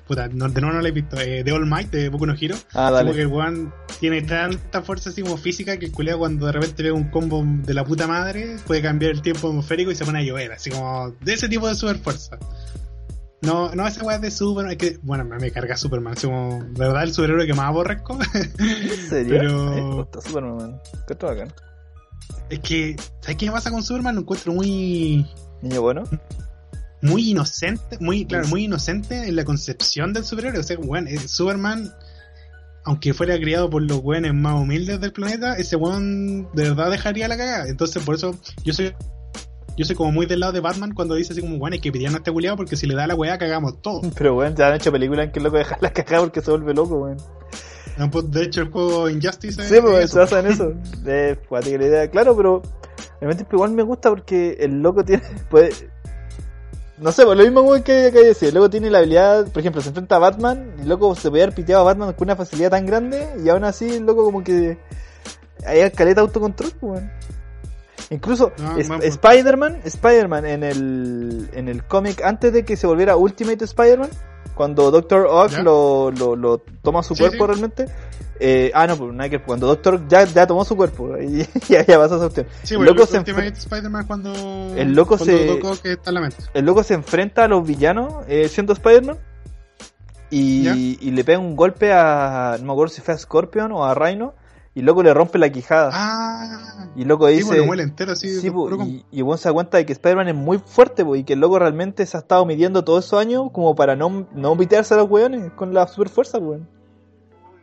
puta, no, de no la he visto, eh, de All Might, de Boku no Hero, Ah, como que dale. el weón tiene tanta fuerza así como física que el cuando de repente ve un combo de la puta madre puede cambiar el tiempo atmosférico y se pone a llover, así como de ese tipo de super fuerza. No, no esa weá de Superman, es que, bueno, me, me carga Superman, así como, verdad el superhéroe que más aborrezco. ¿En serio? pero- gusta Superman, man. Qué bacán. es que, ¿sabes qué me pasa con Superman? Lo encuentro muy, Niño bueno. muy inocente, muy, claro, muy inocente en la concepción del superhéroe. O sea, weón, eh, Superman, aunque fuera criado por los weones más humildes del planeta, ese weón de verdad dejaría la cagada. Entonces, por eso, yo soy, yo soy como muy del lado de Batman cuando dice así como, weón, hay que pillarnos a este culiado porque si le da la weá, cagamos todo. Pero bueno, ya han hecho películas en que el loco deja la cagada porque se vuelve loco, weón. No, pues, De hecho, el juego Injustice Sí, pues es se basa en eso. Es cuática la idea, claro, pero realmente igual me gusta porque el loco tiene. Puede, no sé, pues lo mismo que que decir. El loco tiene la habilidad, por ejemplo, se enfrenta a Batman y el loco se puede haber piteado a Batman con una facilidad tan grande y aún así el loco como que. Hay caleta de autocontrol, pues, weón. Incluso No, es- buen punto. Spider-Man, Spider-Man en el, en el cómic, antes de que se volviera Ultimate Spider-Man, cuando Doctor Ock lo, lo, lo toma su Sí, cuerpo sí. realmente, eh, ah, no, pues cuando Doctor ya, ya tomó su cuerpo y ya, ya pasó esa opción. Sí, el, bueno, loco el se Ultimate Spider-Man cuando. El loco cuando se- Doc Ock está en la mente. el loco se enfrenta a los villanos eh, siendo Spider-Man y, y le pega un golpe a, no me acuerdo si fue a Scorpion o a Rhino, y loco le rompe la quijada. Ah, y loco sí, dice... pues lo muele entero así. Sí, po, puro con- y, weón se da cuenta de que Spider-Man es muy fuerte, po, y que el loco realmente se ha estado midiendo todos esos años como para no, no pitearse a los weones con la super fuerza, weón.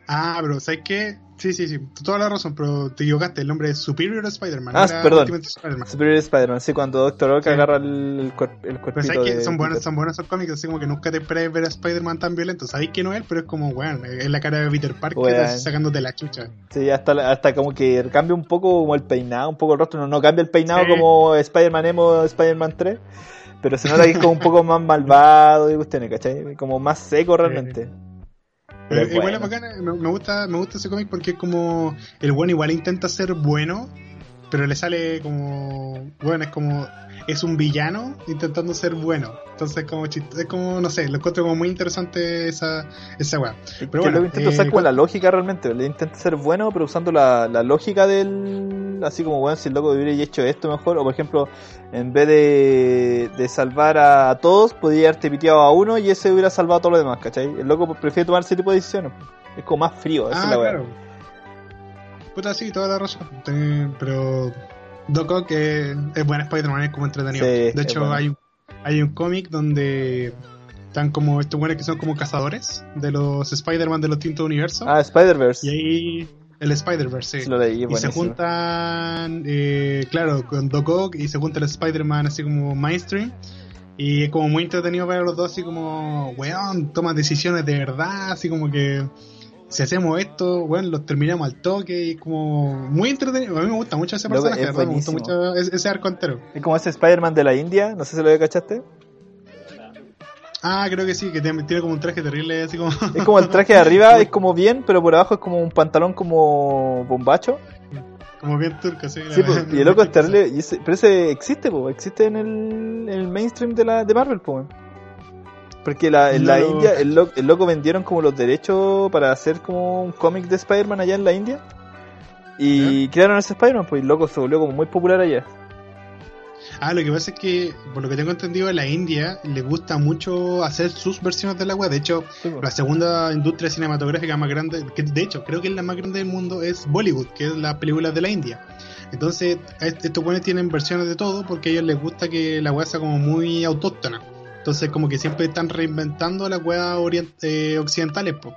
Ah, pero ¿sabes qué? Sí, sí, sí, toda la razón, pero te equivocaste, el nombre es Superior Spider-Man. Ah, perdón. Spider Superior Spider-Man, sí, cuando Doctor Ock agarra el, el, cuerpito de... son, buenos, son buenos esos cómics, así como que nunca te esperes ver a Spider-Man tan violento. Sabéis que no es, pero es como, bueno, es la cara de Peter Parker sacándote la chucha. Sí, hasta, hasta como que cambia un poco como el peinado, un poco el rostro, no, no cambia el peinado como Spider-Man Emo, Spider-Man 3, pero se nota que es como un poco más malvado y usted, ¿cachai? Como más seco realmente. Pero igual es bacana, me, gusta, me gusta ese cómic porque es como el bueno igual intenta ser bueno, pero le sale como bueno, es como es un villano intentando ser bueno. Entonces como es como, no sé, lo encuentro como muy interesante esa, esa weá. Pero bueno, lo intento eh, con la lógica realmente, le intenta ser bueno, pero usando la, la lógica del así como bueno, si el loco hubiera hecho esto mejor, o por ejemplo, en vez de, de salvar a, todos, podría haberte piteado a uno y ese hubiera salvado a todos los demás, ¿cachai? El loco prefiere tomar ese tipo de decisiones. Es como más frío, esa es la ah, weá. Puta, sí, toda la razón. Pero Doc Ock es, es buen Spider-Man, es como entretenido. de hecho, hay, hay un cómic donde están como estos buenos que son como cazadores de los Spider-Man de los distintos universos. Ah, Spider-Verse. Y ahí el Spider-Verse, sí. Lo leí, y se juntan, eh, claro, con Doc Ock y se junta el Spider-Man así como mainstream. Y es como muy entretenido para los dos, así como, weón, toma decisiones de verdad, así como que si hacemos esto, bueno, los terminamos al toque y como muy entretenido. A mí me gusta mucho ese personaje, me gusta mucho ese, arco entero. Es como ese Spider-Man de la India, no sé si lo cachaste. Ah, creo que sí, que tiene, como un traje terrible, así como... Es como el traje de arriba, es como bien, pero por abajo es como un pantalón como bombacho. Como bien turco, sí. sí pues, y el loco es terrible, y ese, pero ese existe, pues, existe en el, en el mainstream de, la, de Marvel, pues. Porque la, en la India, el, loco vendieron como los derechos para hacer como un cómic de Spider-Man allá en la India. Y crearon ese Spider-Man, pues el loco se volvió como muy popular allá. Ah, lo que pasa es que, por lo que tengo entendido, en la India le gusta mucho hacer sus versiones de la web. De hecho, pues. la segunda industria cinematográfica más grande, que de hecho creo que es la más grande del mundo, es Bollywood, que es la película de la India. Entonces, estos buenos tienen versiones de todo porque a ellos les gusta que la web sea como muy autóctona. Entonces como que siempre están reinventando las weas eh, occidentales, po.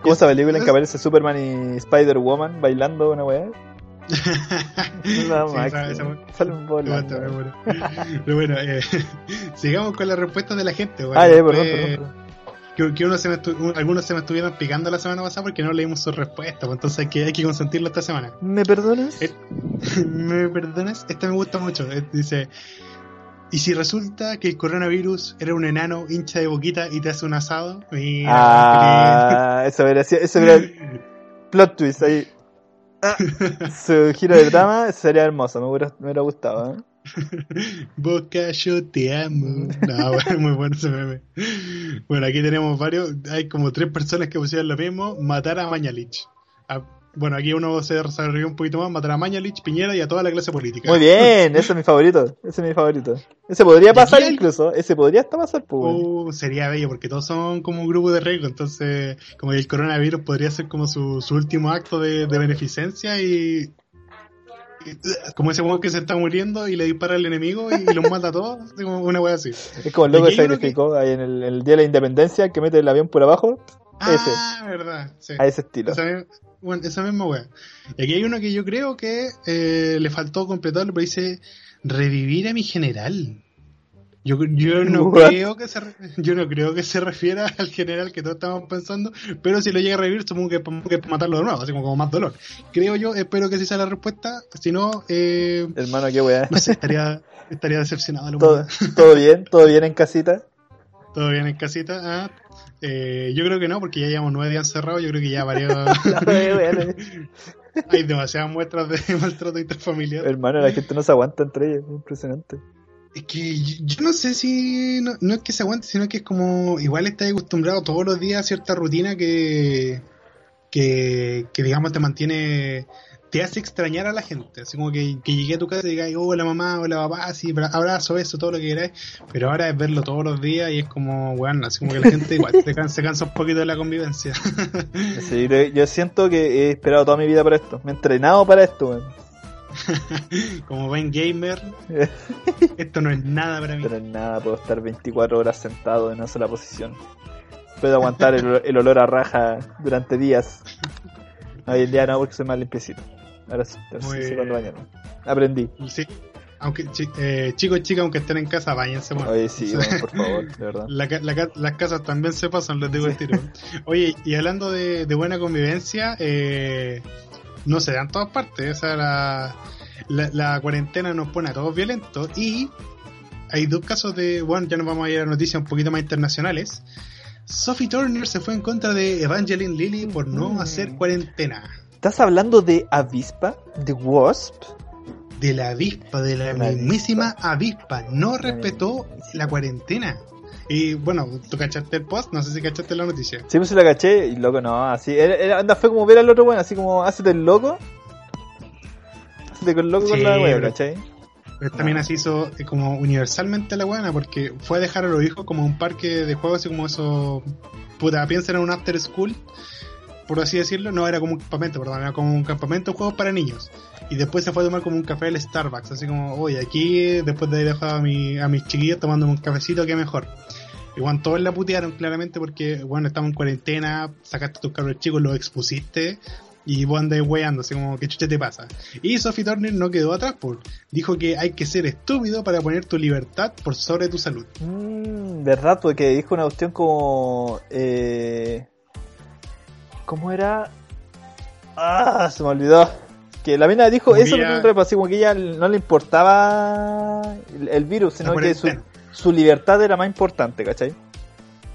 ¿Cómo esa película en que aparece Superman y Spider-Woman bailando una weá? no, sí, Sale un bolo. Pero bueno, eh, sigamos con las respuestas de la gente. ah, ya, perdón, perdón, Que, que uno se me algunos se me estuvieron picando la semana pasada porque no leímos sus respuestas, pues, entonces hay que, hay que consentirlo esta semana. ¿Me perdonas? Eh, ¿Me perdonas? Esta me gusta mucho. dice, ¿Y si resulta que el coronavirus era un enano hincha de boquita y te hace un asado? ah, eso sido, eso hubiera plot twist ahí. Ah, su giro de drama sería hermoso, me hubiera, me hubiera gustado. ¿eh? Boca, yo te amo. No, bueno, muy bueno ese meme. Bueno, aquí tenemos varios. Hay como tres personas que pusieron lo mismo: matar a Mañalich. Bueno, aquí uno se desarrolló un poquito más, matar a Mañalich, Piñera y a toda la clase política. Muy bien, ese es mi favorito, ese es mi favorito. Ese podría pasar incluso, ese podría hasta pasar, pues. Uh, sería bello, porque todos son como un grupo de riesgo, entonces como el coronavirus podría ser como su, su último acto de, beneficencia y, como ese weón que se está muriendo y le dispara al enemigo y, los mata a todos, una wea así. Es como el loco que sacrificó ahí en el, Día de la Independencia que mete el avión por abajo. Ah, verdad, sí. A ese estilo bueno, esa misma weá. Y aquí hay uno que yo creo que eh, le faltó completarlo, pero dice revivir a mi general. Yo, yo no creo que se yo no creo que se refiera al general que todos estamos pensando, pero si lo llega a revivir supongo que, que matarlo de nuevo, así como, más dolor. Creo yo, espero que sí sea la respuesta, si no, eh, hermano, qué weá. No sé, estaría, estaría decepcionado. ¿Todo, todo bien, todo bien en casita. Todo bien en casita. Ah, eh, yo creo que no, porque ya llevamos nueve días encerrados. Yo creo que ya varios. Hay demasiadas muestras de maltrato interfamiliar. Hermano, la gente no se aguanta entre ellos. Impresionante. Es que yo no sé si. No, no, es que se aguante, sino que es como. Igual estás acostumbrado todos los días a cierta rutina que. Que, que digamos te mantiene te hace extrañar a la gente. Así como que, que llegué a tu casa y digas, hola mamá, hola papá, así, abrazo, eso, todo lo que queráis. Pero ahora es verlo todos los días y es como, bueno, así como que la gente igual se cansa, cansa un poquito de la convivencia. sí, yo siento que he esperado toda mi vida para esto. Me he entrenado para esto, como ven gamer, esto no es nada para mí. Esto no es nada, puedo estar 24 horas sentado en una sola posición. Puedo aguantar el, el olor a raja durante días. Hoy en día no, porque soy más limpiecito. Ahora sí, sí bien. bañarme. Aprendí. Sí. Aunque, eh, chicos y chicas, aunque estén en casa, váyanse, bueno. Oye, sí, bueno, por favor, de verdad. La ca- la ca- las casas también se pasan, les digo el tiro. Oye, y hablando de, de buena convivencia, eh, no se da en todas partes. O sea, la, la, la cuarentena nos pone a todos violentos. Y hay dos casos de. Bueno, ya nos vamos a ir a noticias un poquito más internacionales. Sophie Turner se fue en contra de Evangeline Lilly por no Mm. hacer cuarentena. ¿Estás hablando de avispa? ¿De wasp? De la avispa, de la La mismísima avispa. No respetó la cuarentena. Y bueno, tú cachaste el post, no sé si cachaste la noticia. Sí, pues se la caché y loco, no, así. Era, era- anda, fue como ver al otro weón, así como, hácete el loco. Hácete con loco con la wea, ¿cachai? Pero también así hizo eh, como universalmente la buena, porque fue a dejar a los hijos como un parque de juegos, así como eso. Puta, piensa en un after school, por así decirlo. No era como un campamento, perdón, era como un campamento de juegos para niños. Y después se fue a tomar como un café al Starbucks, así como, oye, aquí, después de haber dejado a, mi, a mis chiquillos tomándome un cafecito, qué mejor. Igual todos la putearon claramente porque, bueno, estamos en cuarentena, sacaste a tus cabros chicos, los expusiste. Y vos andáis weando, así como, ¿qué chucha te pasa? Y Sophie Turner no quedó atrás, por dijo que hay que ser estúpido para poner tu libertad por sobre tu salud. Mmm, verdad, porque dijo una cuestión como. Eh, ¿Cómo era? Ah, se me olvidó. Que la mina dijo eso que en un así como que ella no le importaba el, el virus, sino La que su, su libertad era más importante, ¿cachai?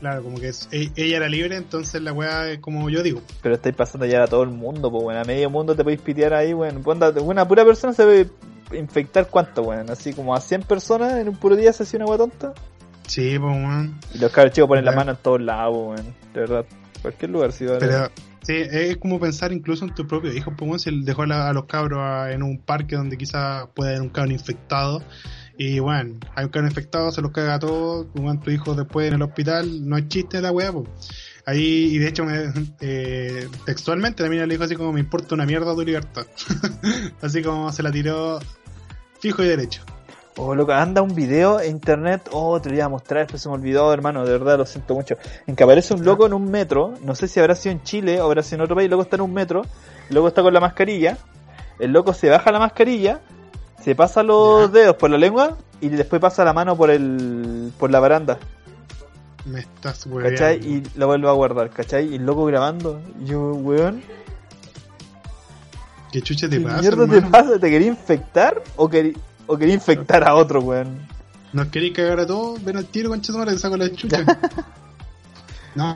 Claro, como que es- e- ella era libre, entonces la weá es como yo digo. Pero estáis pasando ya a todo el mundo, pues bueno, a medio mundo te podéis pitear ahí, bueno, una pura persona se puede infectar cuánto, bueno, así como a 100 personas en un puro día se hace una agua tonta. Sí, pues weón. Y los cabros chicos ponen la mano en todos lados, weón, de verdad, cualquier lugar si va a Pero sí, es como pensar incluso en tu propio hijo, pues weón, si dejó a, la- a los cabros a- en un parque donde quizás pueda haber un cabro infectado. Y bueno, hay un cabro infectado, se los caga a todos, weón, tu hijo después en el hospital, no es chiste la weá, pues. Ahí, y de hecho, me, eh, textualmente también le dijo así como me importa una mierda tu libertad. así como se la tiró fijo y derecho. Oh, loco, anda un video en internet. Oh, te lo iba a mostrar, pero se me olvidó, hermano. De verdad, lo siento mucho. En que aparece un loco en un metro. No sé si habrá sido en Chile o habrá sido en otro país. El loco está en un metro. El loco está con la mascarilla. El loco se baja la mascarilla. Se pasa los Ya. dedos por la lengua. Y después pasa la mano por el por la baranda. Me estás ¿Cachai? weando. Y lo vuelve a guardar. ¿Cachai? Y el loco grabando. Yo, weón. ¿Qué chucha te ¿Qué pasa, mierda te pasa? ¿Te quería infectar? ¿O querí, o quería infectar a otro, weón? ¿Nos queréis cagar a todos? Ven al tiro, concha madre, te saco la chucha. no,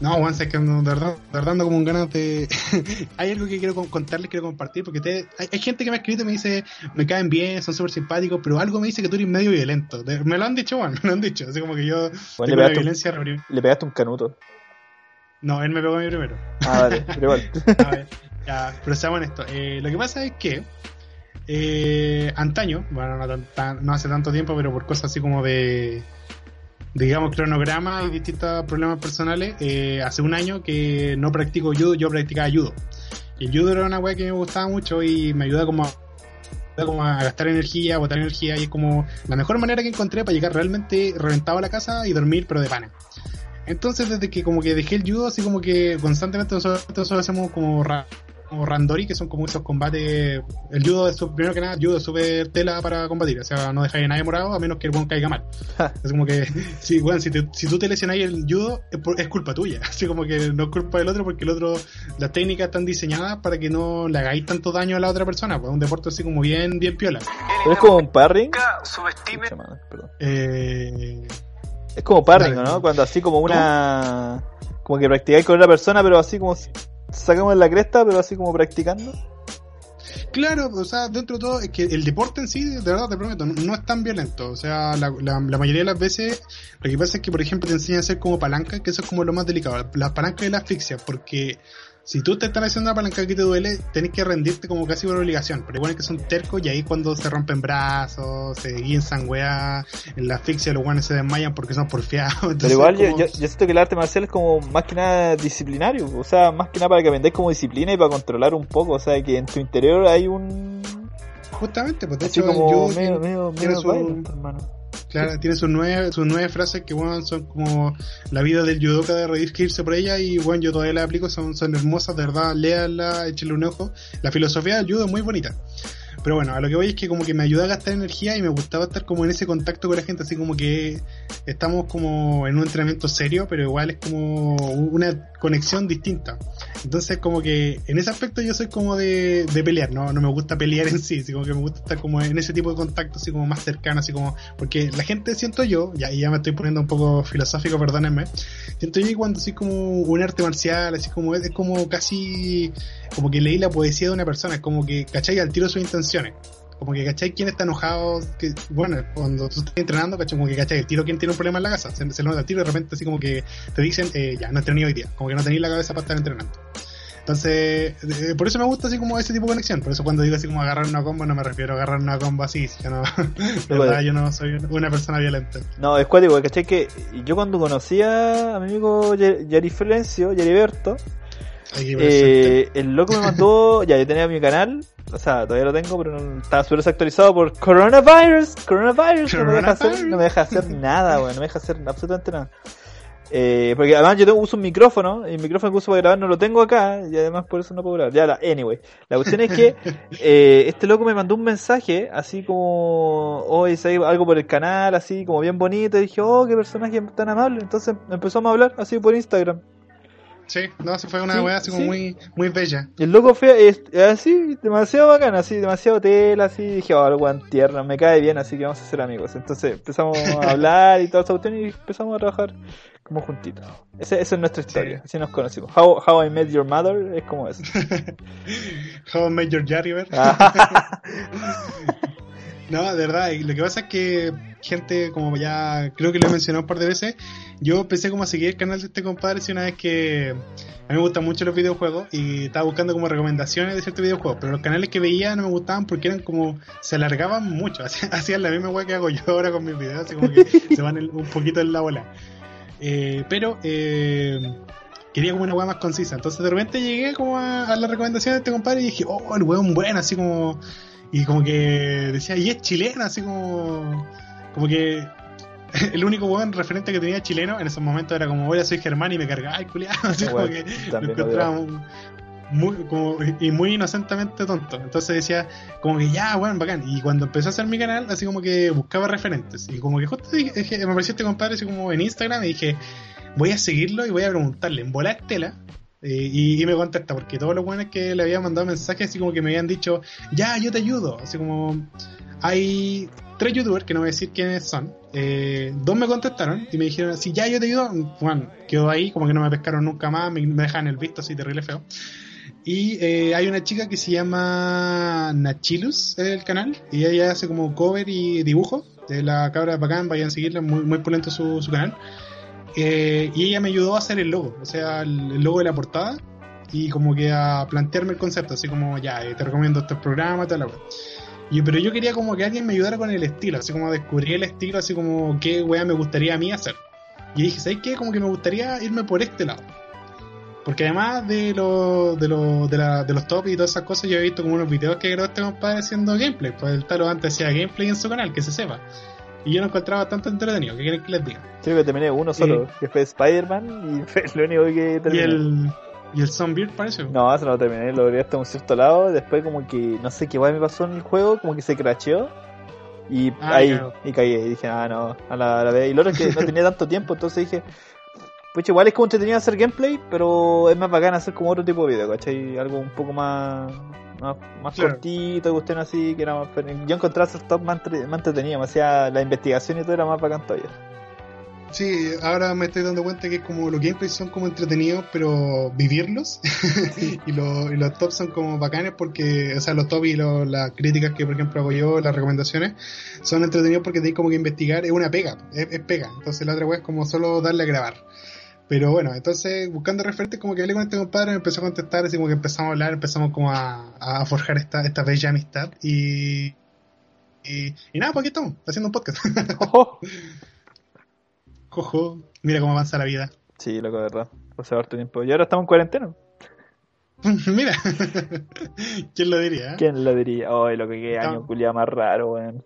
no, Juan, es que ando, de verdad, de verdad ando como un ganas de... hay algo que quiero con- contarles, quiero compartir, porque te- hay, hay gente que me ha escrito y me dice, me caen bien, son súper simpáticos, pero algo me dice que tú eres medio violento. Me lo han dicho, Juan, me lo han dicho. Así como que yo Bueno, tengo le pegaste un- violencia... reprim- Le pegaste un canuto. No, él me pegó a mí primero. Ah, vale, pero igual. A ver, ya, pero seamos honestos. Eh, lo que pasa es que eh, antaño, bueno, no, hace tanto tiempo, pero por cosas así como de, digamos, cronograma y distintos problemas personales, eh, hace un año que no practico judo, yo practicaba judo. Y el judo era una weá que me gustaba mucho y me ayuda como a, como a gastar energía, a botar energía y es como la mejor manera que encontré para llegar realmente reventado a la casa y dormir, pero de pana. Entonces, desde que como que dejé el judo, así como que constantemente nosotros, nosotros hacemos como, como randori, que son como esos combates. El judo es, su- primero que nada, el judo es súper tela para combatir, o sea, no dejáis a nadie morado a menos que el buen caiga mal. es como que, si, bueno, si, te- si tú te lesionáis el judo, es, por- es culpa tuya, así como que no es culpa del otro, porque el otro, las técnicas están diseñadas para que no le hagáis tanto daño a la otra persona, pues es un deporte así como bien, bien piola. Pero es como un parring. Nunca subestime. Eh, Es como parring. ¿no? Cuando así como una. Como que practicáis con otra persona, pero así como. Sacamos la cresta, pero así como practicando. Claro, o sea, dentro de todo, es que el deporte en sí, de verdad te prometo, no, no es tan violento. O sea, la, la, la mayoría de las veces, lo que pasa es que, por ejemplo, te enseñan a hacer como palanca, que eso es como lo más delicado. Las palancas de la asfixia, porque si tú te estás haciendo una palanca que te duele, tenés que rendirte como casi por obligación. Pero igual es que son tercos y ahí cuando se rompen brazos, se guinzan weá, en la asfixia los guanes se desmayan porque son porfiados. Pero igual yo, como- yo, yo siento que el arte marcial es como más que nada disciplinario. O sea, más que nada para que aprendáis como disciplina y para controlar un poco. O sea, que en tu interior hay un. Justamente, pues de Así hecho, como yo medio, medio, medio su- violent, hermano. Claro, tiene sus nueve, sus nueve frases que bueno, son como la vida del judoka de reírse por ella y bueno, yo todavía la aplico, son, son hermosas, de verdad, léanla, échenle un ojo. La filosofía del judo es muy bonita. Pero bueno, a lo que voy es que como que me ayuda a gastar energía y me gustaba estar como en ese contacto con la gente, así como que estamos como en un entrenamiento serio, pero igual es como una conexión distinta. Entonces como que en ese aspecto yo soy como de, de pelear, ¿no? no me gusta pelear en sí, así como que me gusta estar como en ese tipo de contacto, así como más cercano, así como, porque la gente siento yo, ya, ya me estoy poniendo un poco filosófico, perdónenme, siento yo que cuando soy como un arte marcial, así como es, es como casi, como que leí la poesía de una persona, es como que, ¿cachai? Al tiro sus como que cachai quién está enojado, que, bueno, cuando tú estás entrenando, cachai, como que cachai el tiro quién tiene un problema en la casa, se, se lo nota el tiro y de repente así como que te dicen, eh, ya, no entrené hoy día, como que no tenéis la cabeza para estar entrenando. Entonces, eh, por eso me gusta así como ese tipo de conexión. Por eso cuando digo así como agarrar una combo, no me refiero a agarrar una combo así. Yo no, de verdad, yo no soy una persona violenta. No, es cuático, ¿cachai? Que yo cuando conocía a mi amigo Yari Florencio, Yari Berto, eh, el loco me mandó, ya yo tenía mi canal, o sea, todavía lo tengo, pero no, estaba súper desactualizado por coronavirus, coronavirus, no me deja hacer, no me deja hacer nada, weón, no me deja hacer absolutamente nada. Eh, porque además yo tengo, uso un micrófono, y el micrófono que uso para grabar no lo tengo acá, y además por eso no puedo grabar. Ya, la, anyway. La cuestión es que eh, este loco me mandó un mensaje, así como, hoy oh, algo por el canal, así como bien bonito, y dije, oh, qué personaje tan amable. Entonces empezó a hablar así por Instagram. Sí, no, se fue una weá así como muy, muy bella. El loco fue así, demasiado bacán, así, demasiado tela, así, dije, oh, algo tierno, me cae bien, así que vamos a ser amigos. Entonces empezamos a hablar y toda esa cuestión y empezamos a trabajar como juntitos. Esa, esa es nuestra historia, así nos conocimos. How, How I Met Your Mother es como eso. How I Met Your Jarriver. no, de verdad, lo que pasa es que gente, como ya creo que lo he mencionado un par de veces, yo empecé como a seguir el canal de este compadre y una vez que a mí me gustan mucho los videojuegos y estaba buscando como recomendaciones de ciertos videojuegos, pero los canales que veía no me gustaban porque eran como, se alargaban mucho, hacían la misma weá que hago yo ahora con mis videos, así como que se van un poquito en la bola. Eh, pero eh, quería como una weá más concisa. Entonces de repente llegué como a, la recomendación de este compadre y dije, oh, el weón bueno, así como. Y como que decía, y es chileno, así como. Como que el único weón referente que tenía chileno en esos momentos era como, hola, soy Germán y me cargaba, ay, culiado. Así como que me encontraba muy, como, y muy inocentemente tonto. Entonces decía, como que ya, bueno, bacán. Y cuando empezó a hacer mi canal, así como que buscaba referentes. Y como que justo dije, me apareció este compadre así como en Instagram y dije, voy a seguirlo y voy a preguntarle en bola tela. Eh, y, me contesta, porque todos los buenos que le había mandado mensajes así como que me habían dicho, ya, yo te ayudo. Así como, hay tres youtubers, que no voy a decir quiénes son, eh, dos me contestaron y me dijeron, si ya yo te ayudo, bueno, quedó ahí, como que no me pescaron nunca más, me, me dejan el visto así terrible feo. Y eh, hay una chica que se llama Nachilus, el canal, y ella hace como cover y dibujo de la cabra bacán, vayan a seguirla, muy, muy pulento su, su canal. Eh, y ella me ayudó a hacer el logo, o sea, el, logo de la portada, y como que a plantearme el concepto, así como, ya, eh, te recomiendo este programa, tal, y, pero yo quería como que alguien me ayudara con el estilo, así como descubrir el estilo, así como qué weá me gustaría a mí hacer. Y dije, ¿sabes qué? Como que me gustaría irme por este lado. Porque además de, lo, de, lo, de, la, de los tops y todas esas cosas, yo he visto como unos videos que grabó este compadre haciendo gameplay. Pues el talo antes hacía gameplay en su canal, que se sepa. Y yo no encontraba tanto entretenido. ¿Qué quieren que les diga? Creo que terminé uno solo, que fue Spider-Man, y fue lo único que terminé. ¿Y el, y el Sunbeard parece? No, eso no lo terminé, lo abrí hasta un cierto lado. Después, como que no sé qué guay me pasó en el juego, como que se crasheó. Y ah, ahí, y caí. Y dije, ah, no, a la, a la vez. Y lo otro es que no tenía tanto tiempo, entonces dije, pues igual es como entretenido hacer gameplay, pero es más bacán hacer como otro tipo de video, ¿cachai? Algo un poco más más, más cortito, cuestión así, que era más... Yo encontraba esos top más, más entretenido, me hacía la investigación y todo era más bacán todavía. Sí, ahora me estoy dando cuenta que es como los gameplays son como entretenidos, pero vivirlos. y, lo, y, los tops son como bacanes porque, o sea, los tops y las críticas que, por ejemplo, hago yo, las recomendaciones, son entretenidos porque tenéis como que investigar, es una pega, es, es pega. Entonces la otra web es como solo darle a grabar. Pero bueno, entonces buscando referentes, como que hablé con este compadre, me empezó a contestar, así como que empezamos a hablar, empezamos como a, forjar esta, esta bella amistad. Y, y, nada, pues aquí estamos, haciendo un podcast. Jojo, mira cómo avanza la vida. Sí, loco, de verdad. Hace harto tiempo. Y ahora estamos en cuarentena. mira, ¿quién lo diría? ¿Quién lo diría? Ay, lo que qué año culiado más raro, weón.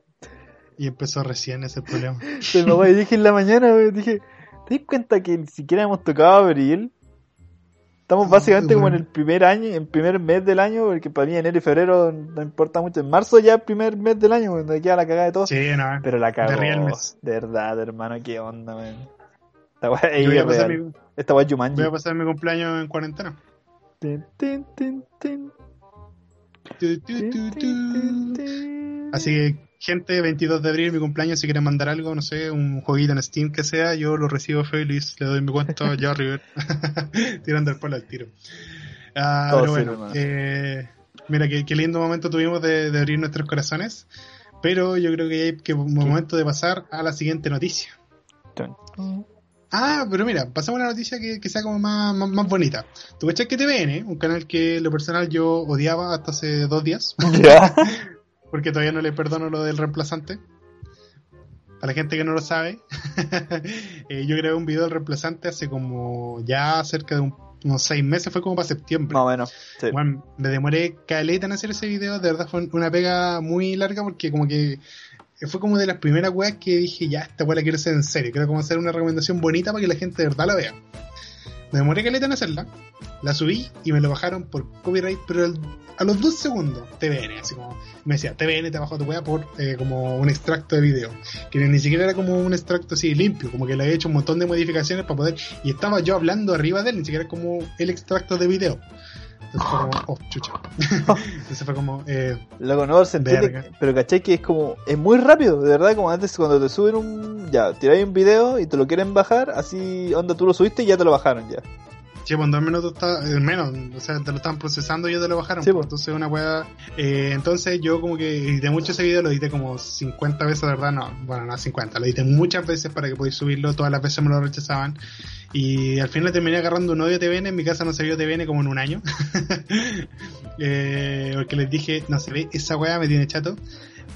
Y empezó recién ese problema. Se me dije en la mañana, wey, dije, ¿te das cuenta que ni siquiera hemos tocado abril? Estamos básicamente como en el primer año, en el primer mes del año, porque para mí enero y febrero no importa mucho. En marzo ya es el primer mes del año, donde queda la cagada de todo. Sí, no. Pero la cagó. De. De verdad, hermano, qué onda, man. Esta weá Yo voy a es pasar real. mi- Esta weá es Jumanji. Voy a pasar mi cumpleaños en cuarentena. Tin, tin, tin. Así que, gente, 22 de abril, mi cumpleaños, si quieren mandar algo, no sé, un jueguito en Steam que sea, yo lo recibo feliz, le doy mi cuento ya River, tirando el palo al tiro. Ah, Todo pero bueno, eh, mira, qué, qué lindo momento tuvimos de, de abrir nuestros corazones, pero yo creo que hay que momento de pasar a la siguiente noticia. Ah, pero mira, pasamos a una noticia que, que sea como más, más, más bonita. ¿Tú cachas que TVN, un canal que lo personal yo odiaba hasta hace dos días? Ya. porque todavía no le perdono lo del reemplazante. Para la gente que no lo sabe, eh, yo grabé un video del reemplazante hace como ya cerca de un- unos seis meses, fue como para septiembre. Más o menos. Sí. Bueno, me demoré caleta en hacer ese video, de verdad fue una pega muy larga porque como que fue como de las primeras weas que dije, ya, esta wea la quiero hacer en serio, quiero como hacer una recomendación bonita para que la gente de verdad la vea. Me demoré caleta en hacerla, la subí y me lo bajaron por copyright, pero al- a los dos segundos, TVN, así como, me decía, TVN te bajó tu wea por eh, como un extracto de video, que ni siquiera era como un extracto así limpio, como que le había hecho un montón de modificaciones para poder, y estaba yo hablando arriba de él, ni siquiera como el extracto de video. Entonces fue como, oh, chucha. Entonces fue como, eh, Loco, no, se entiende, pero caché que es como, es muy rápido, de verdad, como antes cuando te suben un, ya, tiráis un video y te lo quieren bajar, así, onda, tú lo subiste y ya te lo bajaron ya. Sí, pues en dos minutos está, eh, menos, o sea, te lo estaban procesando y ya te lo bajaron. Sí, pues, entonces una weá. eh, entonces yo como que edité mucho ese video, lo edité como 50 veces, de verdad, no, bueno, no 50, lo edité muchas veces para que podáis subirlo, todas las veces me lo rechazaban. Y al final terminé agarrando un odio TVN, en mi casa no se vio TVN como en un año. Eh, porque les dije, no se ve, esa weá me tiene chato.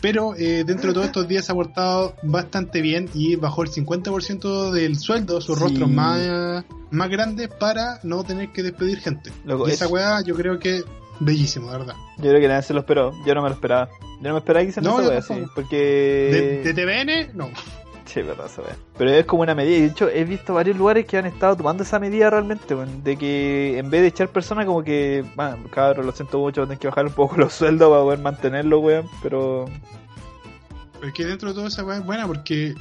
Pero eh, dentro de todos estos días se ha portado bastante bien y bajó el 50% del sueldo, sus Sí. rostros más, más grandes para no tener que despedir gente. Loco, y esa es- weá yo creo que bellísimo, de verdad. Yo creo que nadie se lo esperó, yo no me lo esperaba. Yo no me esperaba que hicieran No, esa wea así, porque... De, de TVN, no. Sí, verdad, esa wea. Pero es como una medida, de hecho he visto varios lugares que han estado tomando esa medida realmente, de que en vez de echar personas como que, bueno, cabrón, lo siento mucho, tienen que bajar un poco los sueldos para poder mantenerlo, weón, pero... Es que dentro de todo esa weá es buena porque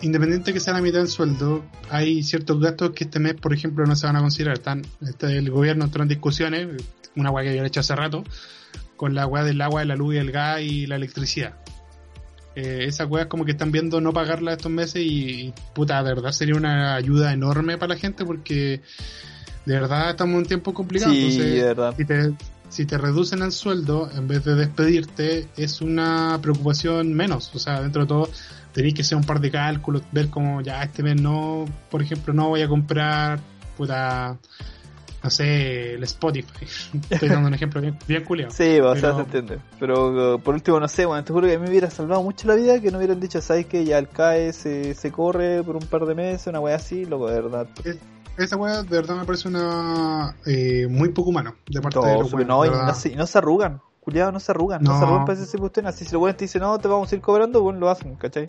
independiente que sea la mitad del sueldo, hay ciertos gastos que este mes, por ejemplo, no se van a considerar. Están, el gobierno entró en discusiones, una weá que yo he hecho hace rato, con la weá del agua, de la luz y el gas y la electricidad. Eh, esas weas como que están viendo no pagarla estos meses y, puta, de verdad sería una ayuda enorme para la gente porque de verdad estamos en un tiempo complicado. Sí, entonces, de verdad. si te, si te reducen el sueldo en vez de despedirte, es una preocupación menos. O sea, dentro de todo, tenéis que hacer un par de cálculos, ver como ya este mes no, por ejemplo, no voy a comprar, puta, no sé, el Spotify. Estoy dando un ejemplo bien, bien culiado. Sí, o sea, se entiende. Pero uh, por último, no sé, bueno, te juro que a mí me hubiera salvado mucho la vida que no hubieran dicho, ¿sabes que Ya el CAE se, se corre por un par de meses, una wea así, loco, de verdad. Esa weá de verdad me parece una eh, muy poco humano de parte de los weones, no, de y no, se, y no se arrugan, culiados, no se arrugan, no, No. se arrugan para ese tipo de. Así si los weones te dicen, no, te vamos a ir cobrando, bueno, lo hacen, ¿cachai?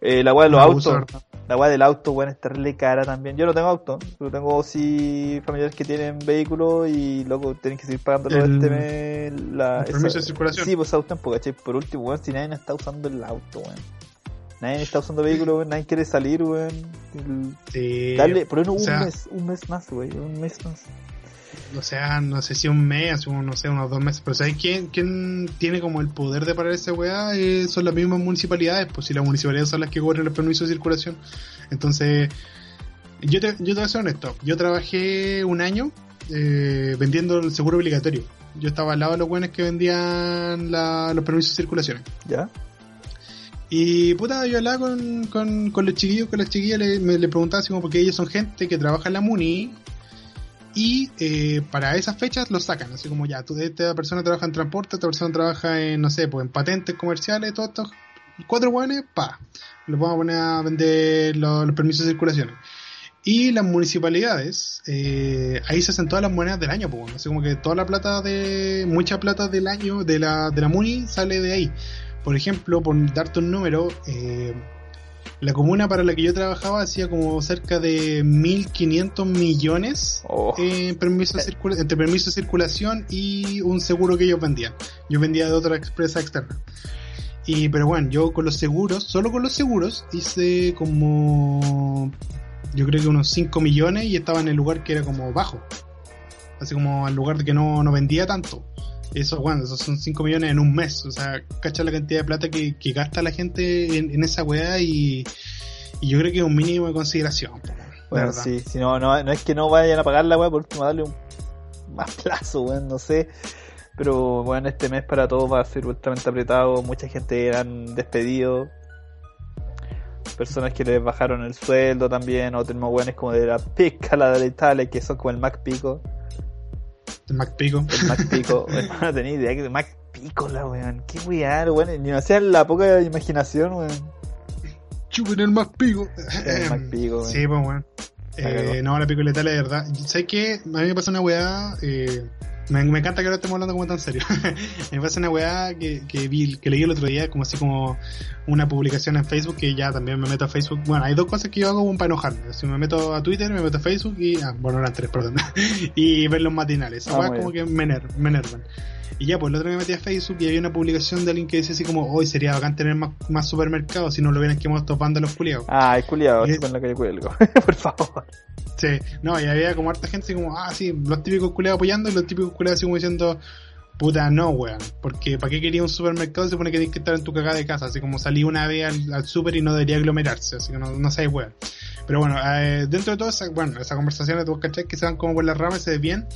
Eh, la weá de los autos. La weá del auto, weón, es terrible cara también. Yo no tengo auto, pero tengo sí familiares que tienen vehículos y loco, tienen que seguir pagando todo El- este mes. La, el permiso de circulación. Sí, pues auto tiempo, ¿cachai? Por último, weón, si nadie no está usando el auto, weón. Nadie está usando vehículo, weón, nadie quiere salir, weón. Sí, Dale, por lo menos un sea- mes, un mes más, güey, un mes más. O sea, no sé si un mes, o no sé, unos dos meses, pero ¿sabes quién, quién tiene como el poder de parar esa weá? Eh, son las mismas municipalidades, pues si las municipalidades son las que cobran los permisos de circulación. Entonces, yo te, yo te voy a ser honesto, yo trabajé un año eh, vendiendo el seguro obligatorio. Yo estaba al lado de los buenos que vendían la- los permisos de circulación. ¿Ya? Y puta, yo hablaba con, con, con los chiquillos, con las chiquillas, le, me, le preguntaba así como porque ellos son gente que trabaja en la MUNI y eh, para esas fechas los sacan, así como ya, tú, esta persona trabaja en transporte, esta persona trabaja en, no sé, pues en patentes comerciales, todos estos cuatro buenos, pa, los vamos a poner a vender los, permisos de circulación. Y las municipalidades, eh, ahí se hacen todas las monedas del año, pues, así como que toda la plata de, mucha plata del año de la, de la MUNI sale de ahí. por ejemplo, por darte un número, eh, la comuna para la que yo trabajaba hacía como cerca de 1.500 millones Oh. en permiso entre permiso de circulación y un seguro que ellos vendían. Yo vendía de otra empresa externa. Y, pero bueno, yo con los seguros, solo con los seguros, hice como, yo creo que unos 5 millones y estaba en el lugar que era como bajo. Así como al lugar de que no, no vendía tanto. Eso, bueno, esos son 5 millones en un mes. O sea, cacha la cantidad de plata que, que gasta la gente en, en esa weá y, y yo creo que es un mínimo de consideración. Bueno, sí, si no, no, no es que no vayan a pagar la weá, por último darle un más plazo, weón, no sé. Pero bueno, este mes para todos va a ser ultramente apretado, mucha gente han despedido. Personas que les bajaron el sueldo también, o tenemos weones como de la pica, la de Italia, que son como el Mac Pico. El Mac Pico. El Mac Pico, weón, no tenía idea que Mac Pico la weón, qué weá, weón, ni no sea la poca imaginación, weón. Chupen el Mac Pico. El Mac Pico, weón. Sí, pues bueno. Eh, no, la pico letal es de verdad. ¿Sabes qué? A mí me pasa una weá. Eh, me, me encanta que ahora estemos hablando como tan serio. me pasa una weá que, que vi, que leí el otro día, como así como una publicación en Facebook, que ya también me meto a Facebook. Bueno, hay dos cosas que yo hago como para enojarme. Si me meto a Twitter, me meto a Facebook y. Ah, bueno, eran tres, perdón. y ver los matinales. Esa Ah, weá como que me, me enervan. Y ya, pues el otro día me metí a Facebook y había una publicación de alguien que decía así como, hoy sería bacán tener más, más supermercados si no lo hubieran quemado estos vándalos culiados. Ay, culiado, Y- con la que yo cuelgo, por favor. Sí, no, y había como harta gente así como, ah, sí, los típicos culeados apoyando y los típicos culeados así como diciendo, puta, no, weón, porque ¿para qué quería un supermercado? Se supone que tienes que estar en tu cagada de casa, así como salí una vez al, al super y no debería aglomerarse, así que no, no sabes, weón. Pero bueno, eh, dentro de todo esa, bueno, esa conversación de cachai que se van como por las ramas, se desvían.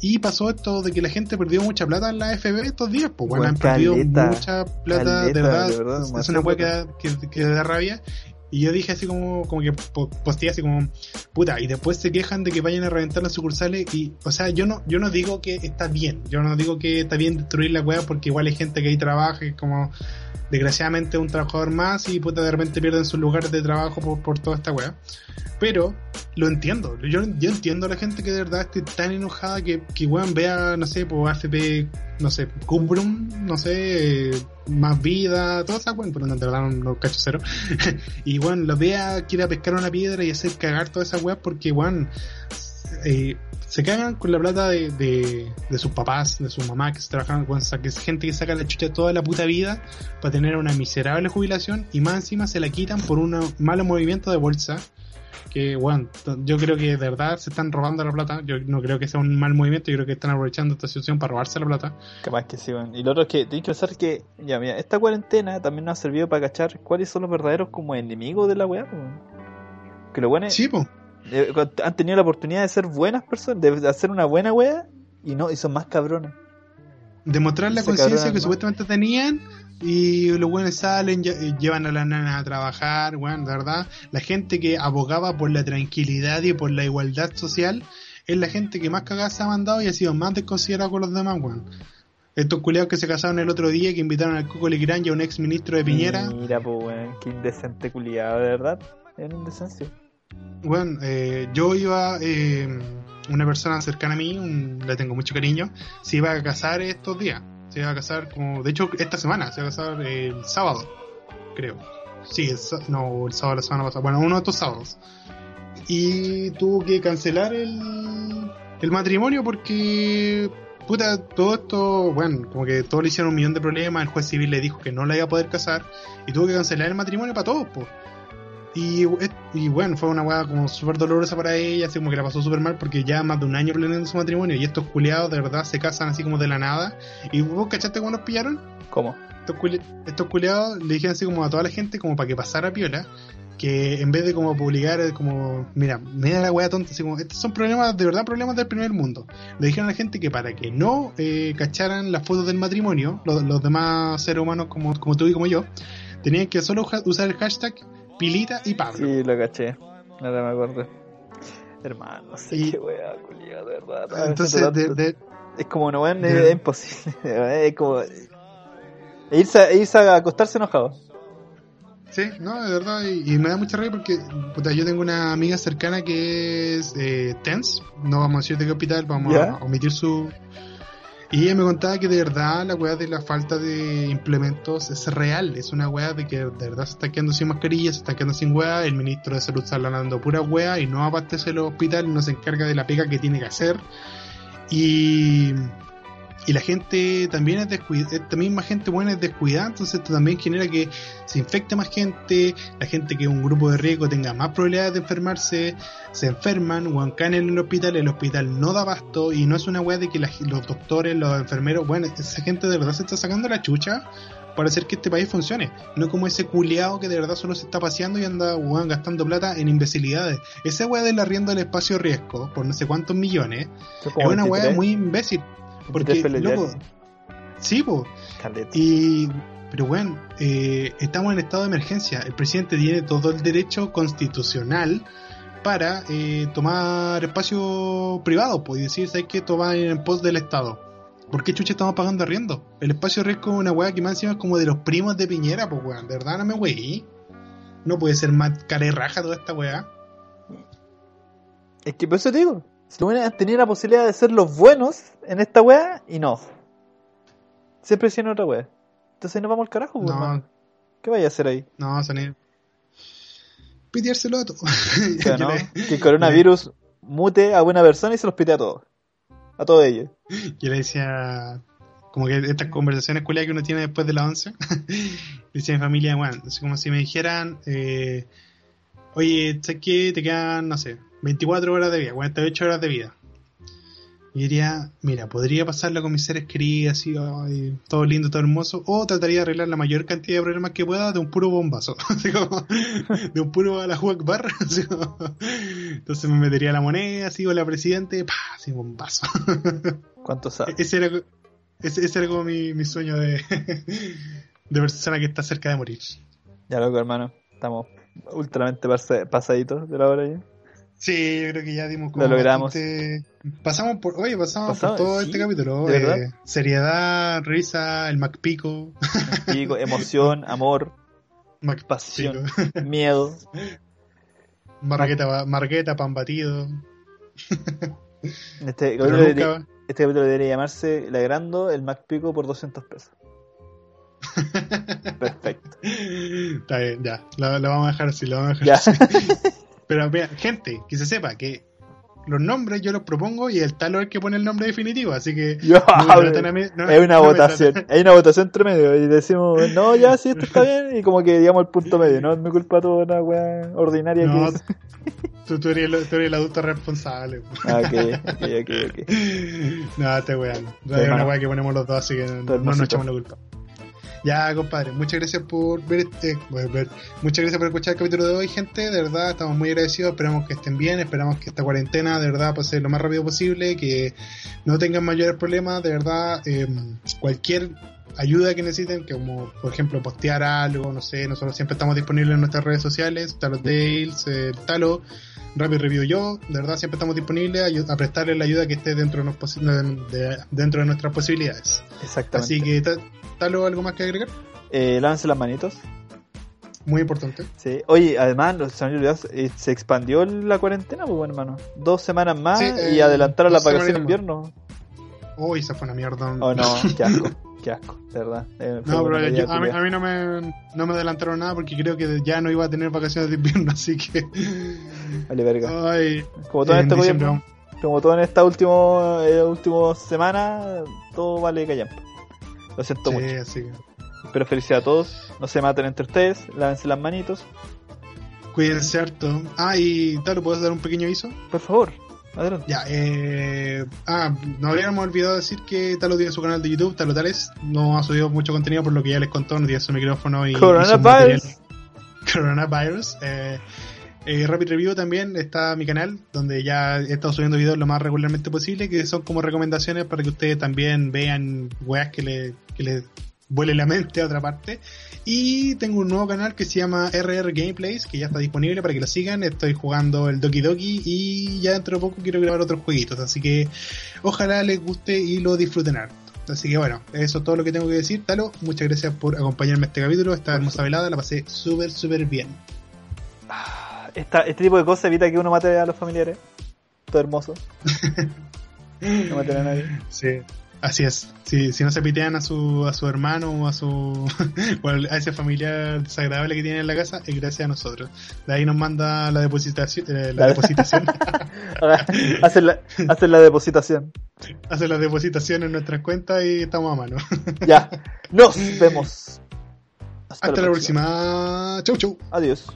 Y pasó esto de que la gente perdió mucha plata en la FB estos días, pues bueno, Weón, han perdido mucha plata, de verdad, de verdad, es una que, da- que, que da rabia. Y yo dije así como, como que po- posteé así como, puta, y después se quejan de que vayan a reventar las sucursales y, o sea, yo no, yo no digo que está bien, yo no digo que está bien destruir la weá porque igual hay gente que ahí trabaja y como, desgraciadamente un trabajador más y puta de repente pierden sus lugares de trabajo por, por toda esta weá. Pero lo entiendo, yo, yo entiendo a la gente que de verdad esté tan enojada que, que weón vea, no sé, por AFP, no sé, Cumbrum, no sé, más vida, toda esa weón, pero no te dan los cachos cero. y bueno, lo vea, quiera pescar una piedra y hacer cagar toda esa weá porque weón, eh, se cagan con la plata de, de, de sus papás, de sus mamás que se trabajan, sea, que es gente que saca la chucha toda la puta vida para tener una miserable jubilación y más encima se la quitan por un malo movimiento de bolsa que bueno, yo creo que de verdad se están robando la plata, yo no creo que sea un mal movimiento, yo creo que están aprovechando esta situación para robarse la plata. Capaz que sí, weón. Y lo otro es que tienes que pensar que, ya, mira, esta cuarentena también nos ha servido para cachar cuáles son los verdaderos como enemigos de la weá. Que los buenos Sí, pues. han tenido la oportunidad de ser buenas personas, de hacer una buena weá, y no, y son más cabrones. Demostrar la conciencia que supuestamente tenían y los buenos salen, eh, llevan a las nanas a trabajar, bueno, de verdad, la gente que abogaba por la tranquilidad y por la igualdad social es la gente que más cagada se ha mandado y ha sido más desconsiderado con los demás, weón. Estos culeados que se casaron el otro día, que invitaron al Coco Legrand y a un ex ministro de Piñera, Mira, pues weón, qué indecente culiado, de verdad. Es una indecencia. Bueno, eh, yo iba, eh, una persona cercana a mí, un- le tengo mucho cariño, se iba a casar estos días. Se iba a casar como, de hecho, esta semana, se iba a casar el sábado, creo. Sí, el, no, el sábado la semana pasada. Bueno, uno de estos sábados. Y tuvo que cancelar el, el matrimonio porque, puta, todo esto, bueno, como que todo le hicieron un millón de problemas, el juez civil le dijo que no la iba a poder casar y tuvo que cancelar el matrimonio para todos, pues. Y, y bueno, fue una weá como súper dolorosa para ella, así como que la pasó súper mal porque ya más de un año planeando su matrimonio y estos culiados de verdad se casan así como de la nada. ¿Y vos cachaste cómo nos pillaron? ¿Cómo? Estos, culi- estos culiados le dijeron así como a toda la gente como para que pasara piola, que en vez de como publicar eh, como, mira, mira la weá tonta, así como, estos son problemas, de verdad problemas del primer mundo. Le dijeron a la gente que para que no eh, cacharan las fotos del matrimonio, los, los demás seres humanos como, como tú y como yo, tenían que solo usar el hashtag Pilita y Pablo. Sí, lo caché. Ahora me acuerdo. Hermano, no sé Y- qué weá, culiado, de verdad. Veces Entonces, de, de- Es como, no, weón, Ya. es, es imposible. Es como. e irse, a- e irse a acostarse enojado. sí, no, de verdad, y, y me da mucha rabia porque puta, yo tengo una amiga cercana que es eh, TENS, no vamos a decir de qué hospital, vamos Ya. a omitir su... Y ella me contaba que de verdad la weá de la falta de implementos es real. Es una weá de que de verdad se está quedando sin mascarillas, se está quedando sin weá. El ministro de salud está hablando pura weá y no abastece el hospital, no se encarga de la pega que tiene que hacer. Y, y la gente también es descuidada, esta misma gente buena es descuidada, entonces esto también genera que se infecte más gente, la gente que es un grupo de riesgo tenga más probabilidades de enfermarse, se enferman, o caen en el hospital, el hospital no da abasto y no es una weá de que la- los doctores, los enfermeros, bueno, esa gente de verdad se está sacando la chucha para hacer que este país funcione, no como ese culiao que de verdad solo se está paseando y anda weón, gastando plata en imbecilidades. Esa weá del arriendo del espacio riesgo por no sé cuántos millones es una weá 23, muy imbécil. 23 Porque, loco, sí, po. Y, pero bueno, eh, estamos en estado de emergencia. El presidente tiene todo el derecho constitucional para eh, tomar espacio privado, pues, y decir, ¿sabes qué? Va en pos del Estado. ¿Por qué chucha estamos pagando arriendo? El espacio riesgo es una weá que más encima es como de los primos de Piñera, pues weón. De verdad no me weí. No puede ser más cara y raja toda esta weá. Es que por eso te digo, si han tenido la posibilidad de ser los buenos en esta weá, y no. Siempre hicieron otra weá. Entonces nos vamos al carajo, pues, No. ¿Qué vaya a hacer ahí? No, Sonido. Piteárselo a todo. O sea, ¿no? Que el coronavirus mute a buena persona y se los pite a todos. A todos ellos. Yo le decía, como que estas conversaciones culiadas que uno tiene después de la 11, le decía a mi familia, bueno, es como si me dijeran, eh, oye, ¿sabes qué? Te quedan, no sé, 24 horas de vida, 48 horas de vida. Y diría, mira, podría pasarla con mis seres queridos, así, todo lindo, todo hermoso, o trataría de arreglar la mayor cantidad de problemas que pueda de un puro bombazo, así como, de un puro a la bar, entonces me metería la moneda, así, o la presidente, pa, así, bombazo. ¿Cuánto sabes? Ese era, ese, ese era como mi, mi sueño de, de persona que está cerca de morir. Ya loco, hermano. Estamos ultramente pasa- pasaditos de la hora ya. Sí, yo creo que ya dimos como Lo logramos. bastante- Pasamos por, oye, pasamos Pasamos, por todo sí, este capítulo. ¿de eh, seriedad, risa, el MacPico. Pico, emoción, amor, Macpico. pasión, miedo. Margueta, margueta, pan batido. Este Pero capítulo, debería, nunca. este capítulo debería llamarse Lagrando el Mac Pico por 200 pesos. Perfecto. Está bien, ya. Lo, lo vamos a dejar así, lo vamos a dejar Ya. así. Pero mira, gente, que se sepa que los nombres yo los propongo y el talo es el que pone el nombre definitivo, así que Ya, no me traten a mí- no- Es una no votación, hay una votación entre medio y decimos, no, ya, sí, esto está bien, y como que digamos el punto medio, no es mi culpa toda una weá ordinaria No, que es. tú, tú, eres el, tú eres el adulto responsable. Ah, ok, ok, ok. No, te weón. Es hermano. una weá que ponemos los dos, así que no, no nos echamos la culpa. Ya, compadre, muchas gracias por ver, este- ver- muchas gracias por escuchar el capítulo de hoy, gente. De verdad, estamos muy agradecidos. Esperamos que estén bien. Esperamos que esta cuarentena, de verdad, pase lo más rápido posible. Que no tengan mayores problemas. De verdad, eh, cualquier ayuda que necesiten, que como por ejemplo postear algo, no sé, nosotros siempre estamos disponibles en nuestras redes sociales, Talo Tales, eh, Talo, Rapid Review yo, de verdad siempre estamos disponibles a, a prestarle la ayuda que esté dentro de, nos posi- de- dentro de nuestras posibilidades. Exactamente. Así que, Ta- Talo, ¿algo más que agregar? Eh, lávense las manitos. Muy importante. Sí. Oye, además, los- se eh, se expandió la cuarentena, pues bueno, hermano. Dos semanas más Sí, y eh, adelantaron las dos vacaciones de invierno. Uy, esa fue una mierda. Oh no, qué asco, qué asco, de verdad. Eh, No, pero yo- a, mí, a mí no me, no me adelantaron nada porque creo que ya no iba a tener vacaciones de invierno, así que... Vale, verga. Ay, Como todo en en este como todo en esta última eh, última semana, todo vale callampa. Lo siento sí, mucho. así que... Pero felicidad a todos. No se maten entre ustedes. Lávense las manitos. Cuídense harto. Ah, y Talo, ¿puedes dar un pequeño aviso? Por favor. Adelante. Ya, eh... Ah, nos habíamos olvidado decir que Talo tiene su canal de YouTube, Talo Tales. No ha subido mucho contenido por lo que ya les contó, no tiene su micrófono y... y su Coronavirus. Coronavirus. Eh, eh, Rapid Review también está mi canal, donde ya he estado subiendo videos lo más regularmente posible, que son como recomendaciones para que ustedes también vean weas que le, que le vuele la mente a otra parte. Y tengo un nuevo canal que se llama RR Gameplays, que ya está disponible para que lo sigan. Estoy jugando el Doki Doki y ya dentro de poco quiero grabar otros jueguitos, así que ojalá les guste y lo disfruten harto. Así que bueno, eso es todo lo que tengo que decir. Talo, muchas gracias por acompañarme a este capítulo. Esta hermosa velada la pasé súper, súper bien. Esta- este tipo de cosas evita que uno mate a los familiares. Todo hermoso. No maten a nadie. Sí. Así es. Si, si no se pitean a su, a su hermano o a su o a ese familiar desagradable que tiene en la casa, es gracias a nosotros. De ahí nos manda la depositación. eh, la La- depositación. hacen, la, hacen la depositación. Hace la depositación en nuestras cuentas y estamos a mano. Ya. Nos vemos. Hasta la próxima. Chau, chau. Adiós.